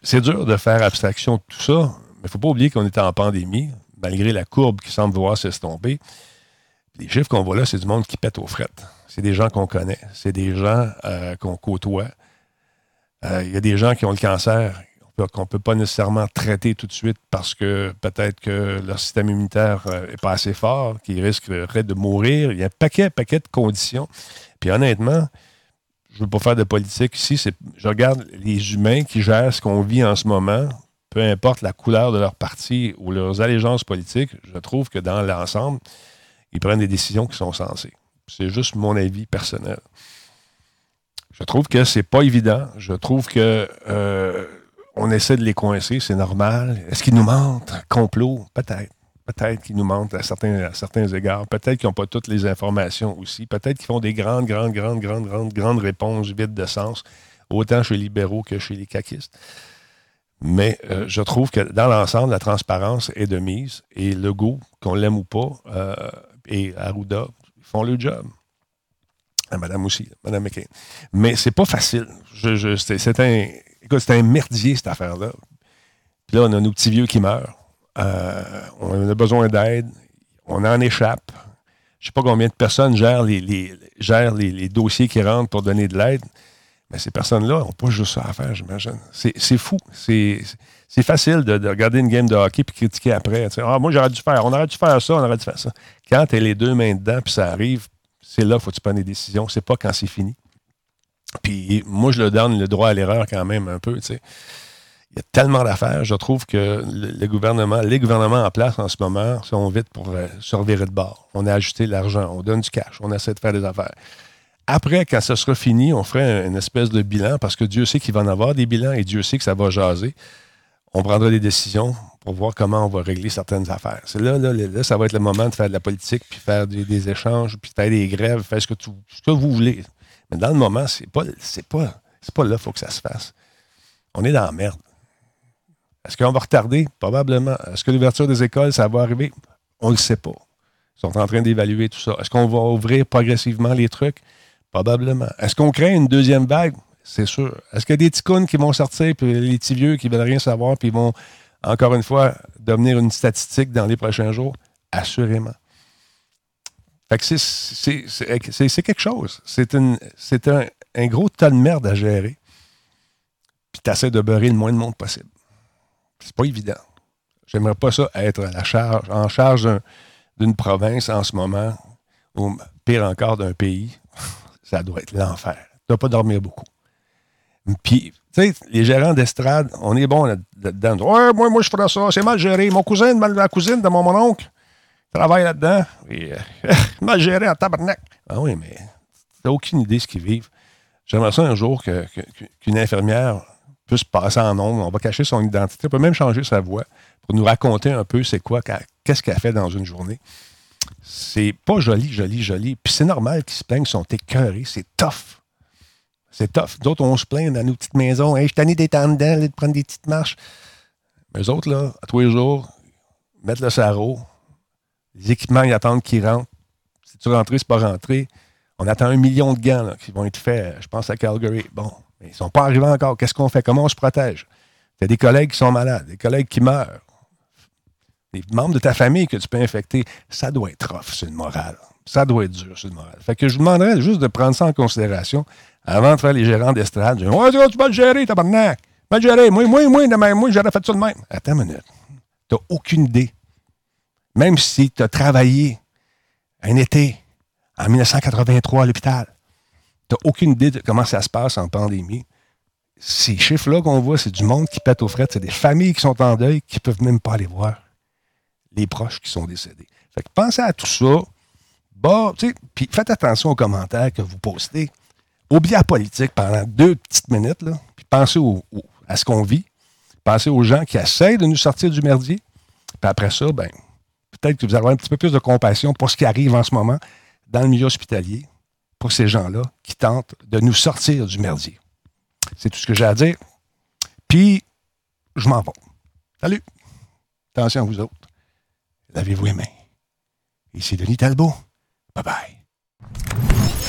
C'est dur de faire abstraction de tout ça, mais il ne faut pas oublier qu'on est en pandémie, malgré la courbe qui semble devoir s'estomper. Les chiffres qu'on voit là, c'est du monde qui pète aux frettes. C'est des gens qu'on connaît. C'est des gens euh, qu'on côtoie. Euh, Il y a des gens qui ont le cancer qu'on ne peut pas nécessairement traiter tout de suite parce que peut-être que leur système immunitaire n'est pas assez fort, qu'ils risqueraient de mourir. Il y a un paquet, paquet de conditions. Puis honnêtement, je ne veux pas faire de politique ici. Je regarde les humains qui gèrent ce qu'on vit en ce moment, peu importe la couleur de leur parti ou leurs allégeances politiques, je trouve que dans l'ensemble, ils prennent des décisions qui sont sensées. C'est juste mon avis personnel. Je trouve que c'est pas évident. Je trouve que euh, on essaie de les coincer, c'est normal. Est-ce qu'ils nous mentent? Complot? Peut-être. Peut-être qu'ils nous mentent à certains, à certains égards. Peut-être qu'ils n'ont pas toutes les informations aussi. Peut-être qu'ils font des grandes, grandes, grandes, grandes, grandes, grandes réponses vides de sens, autant chez les libéraux que chez les caquistes. Mais euh, je trouve que dans l'ensemble, la transparence est de mise. Et Legault, qu'on l'aime ou pas, euh, et Arruda font le job. À Madame aussi, Madame McCain. Mais c'est pas facile. C'est, un, merdier, cette affaire-là. Puis là, on a nos petits vieux qui meurent. Euh, on a besoin d'aide. On en échappe. Je sais pas combien de personnes gèrent les, gèrent les, dossiers qui rentrent pour donner de l'aide. Mais ces personnes-là n'ont pas juste ça à faire, j'imagine. C'est fou. C'est, c'est facile de, de regarder une game de hockey puis critiquer après. Ah, moi, j'aurais dû faire, on aurait dû faire ça, on aurait dû faire ça. Quand tu as les deux mains dedans puis ça arrive, c'est là qu'il faut que tu prennes des décisions. C'est pas quand c'est fini. Puis moi, je le donne le droit à l'erreur quand même un peu. Il y a tellement d'affaires. Je trouve que les gouvernements en place en ce moment sont vite pour euh, se revirer de bord. On a ajouté l'argent, on donne du cash, on essaie de faire des affaires. Après, quand ça sera fini, on ferait une espèce de bilan parce que Dieu sait qu'il va en avoir des bilans et Dieu sait que ça va jaser. On prendra des décisions pour voir comment on va régler certaines affaires. C'est là, là, là, ça va être le moment de faire de la politique, puis faire des, échanges, puis faire des grèves, faire ce que, vous voulez. Mais dans le moment, c'est pas, c'est pas, c'est pas là qu'il faut que ça se fasse. On est dans la merde. Est-ce qu'on va retarder? Probablement. Est-ce que l'ouverture des écoles, ça va arriver? On ne le sait pas. Ils sont en train d'évaluer tout ça. Est-ce qu'on va ouvrir progressivement les trucs? Probablement. Est-ce qu'on crée une deuxième vague? C'est sûr. Est-ce qu'il y a des ticounes qui vont sortir, puis les petits vieux qui veulent rien savoir, puis vont, encore une fois, devenir une statistique dans les prochains jours? Assurément. Fait que c'est quelque chose. C'est un, un, gros tas de merde à gérer. Puis tu essaies de beurrer le moins de monde possible. C'est pas évident. J'aimerais pas ça être la charge, en charge d'une province en ce moment, ou pire encore d'un pays. ça doit être l'enfer. Tu dois pas dormir beaucoup. Puis, tu sais, les gérants d'estrade, on est bon là-dedans. Ouais, moi, moi, je ferais ça. C'est mal géré. Mon cousin, la cousine de mon, mon oncle, travaille là-dedans. Euh, mal géré en tabarnak. Ah oui, mais t'as aucune idée de ce qu'ils vivent. J'aimerais ça un jour qu'une infirmière puisse passer en nombre. On va cacher son identité. On peut même changer sa voix pour nous raconter un peu c'est quoi, qu'est-ce qu'elle fait dans une journée. C'est pas joli, joli, joli. Puis c'est normal qu'ils se plaignent, ils sont écœurés. C'est tough. C'est tough. D'autres, on se plaint dans nos petites maisons. Hey, je suis tanné d'être en dedans, de prendre des petites marches. Mais eux autres, là, à tous les jours, mettre le sarreau, les équipements, ils attendent qu'ils rentrent. Si tu rentres, c'est pas rentré. On attend un million de gants qui vont être faits, je pense, à Calgary. Bon, mais ils ne sont pas arrivés encore. Qu'est-ce qu'on fait? Comment on se protège? Tu as des collègues qui sont malades, des collègues qui meurent, des membres de ta famille que tu peux infecter. Ça doit être rough, c'est une morale. Ça doit être dur, c'est une morale. Fait que je vous demanderais juste de prendre ça en considération avant de faire les gérants d'estrade. Ouais, tu vas le gérer, tabarnak. Mal gérer. Moi, moi, moi, moi, moi j'aurais fait ça de même. Attends une minute. Tu n'as aucune idée même si tu as travaillé un été en 1983 à l'hôpital, tu n'as aucune idée de comment ça se passe en pandémie. Ces chiffres-là qu'on voit, c'est du monde qui pète aux frettes, c'est des familles qui sont en deuil, qui ne peuvent même pas aller voir les proches qui sont décédés. Fait que pensez à tout ça. Bah, puis faites attention aux commentaires que vous postez. Oubliez la politique pendant deux petites minutes, là, puis pensez à ce qu'on vit. Pensez aux gens qui essayent de nous sortir du merdier. Puis après ça, ben, peut-être que vous avez un petit peu plus de compassion pour ce qui arrive en ce moment dans le milieu hospitalier, pour ces gens-là qui tentent de nous sortir du merdier. C'est tout ce que j'ai à dire. Puis, je m'en vais. Salut. Attention à vous autres. Lavez-vous les mains. Ici Denis Talbot. Bye bye.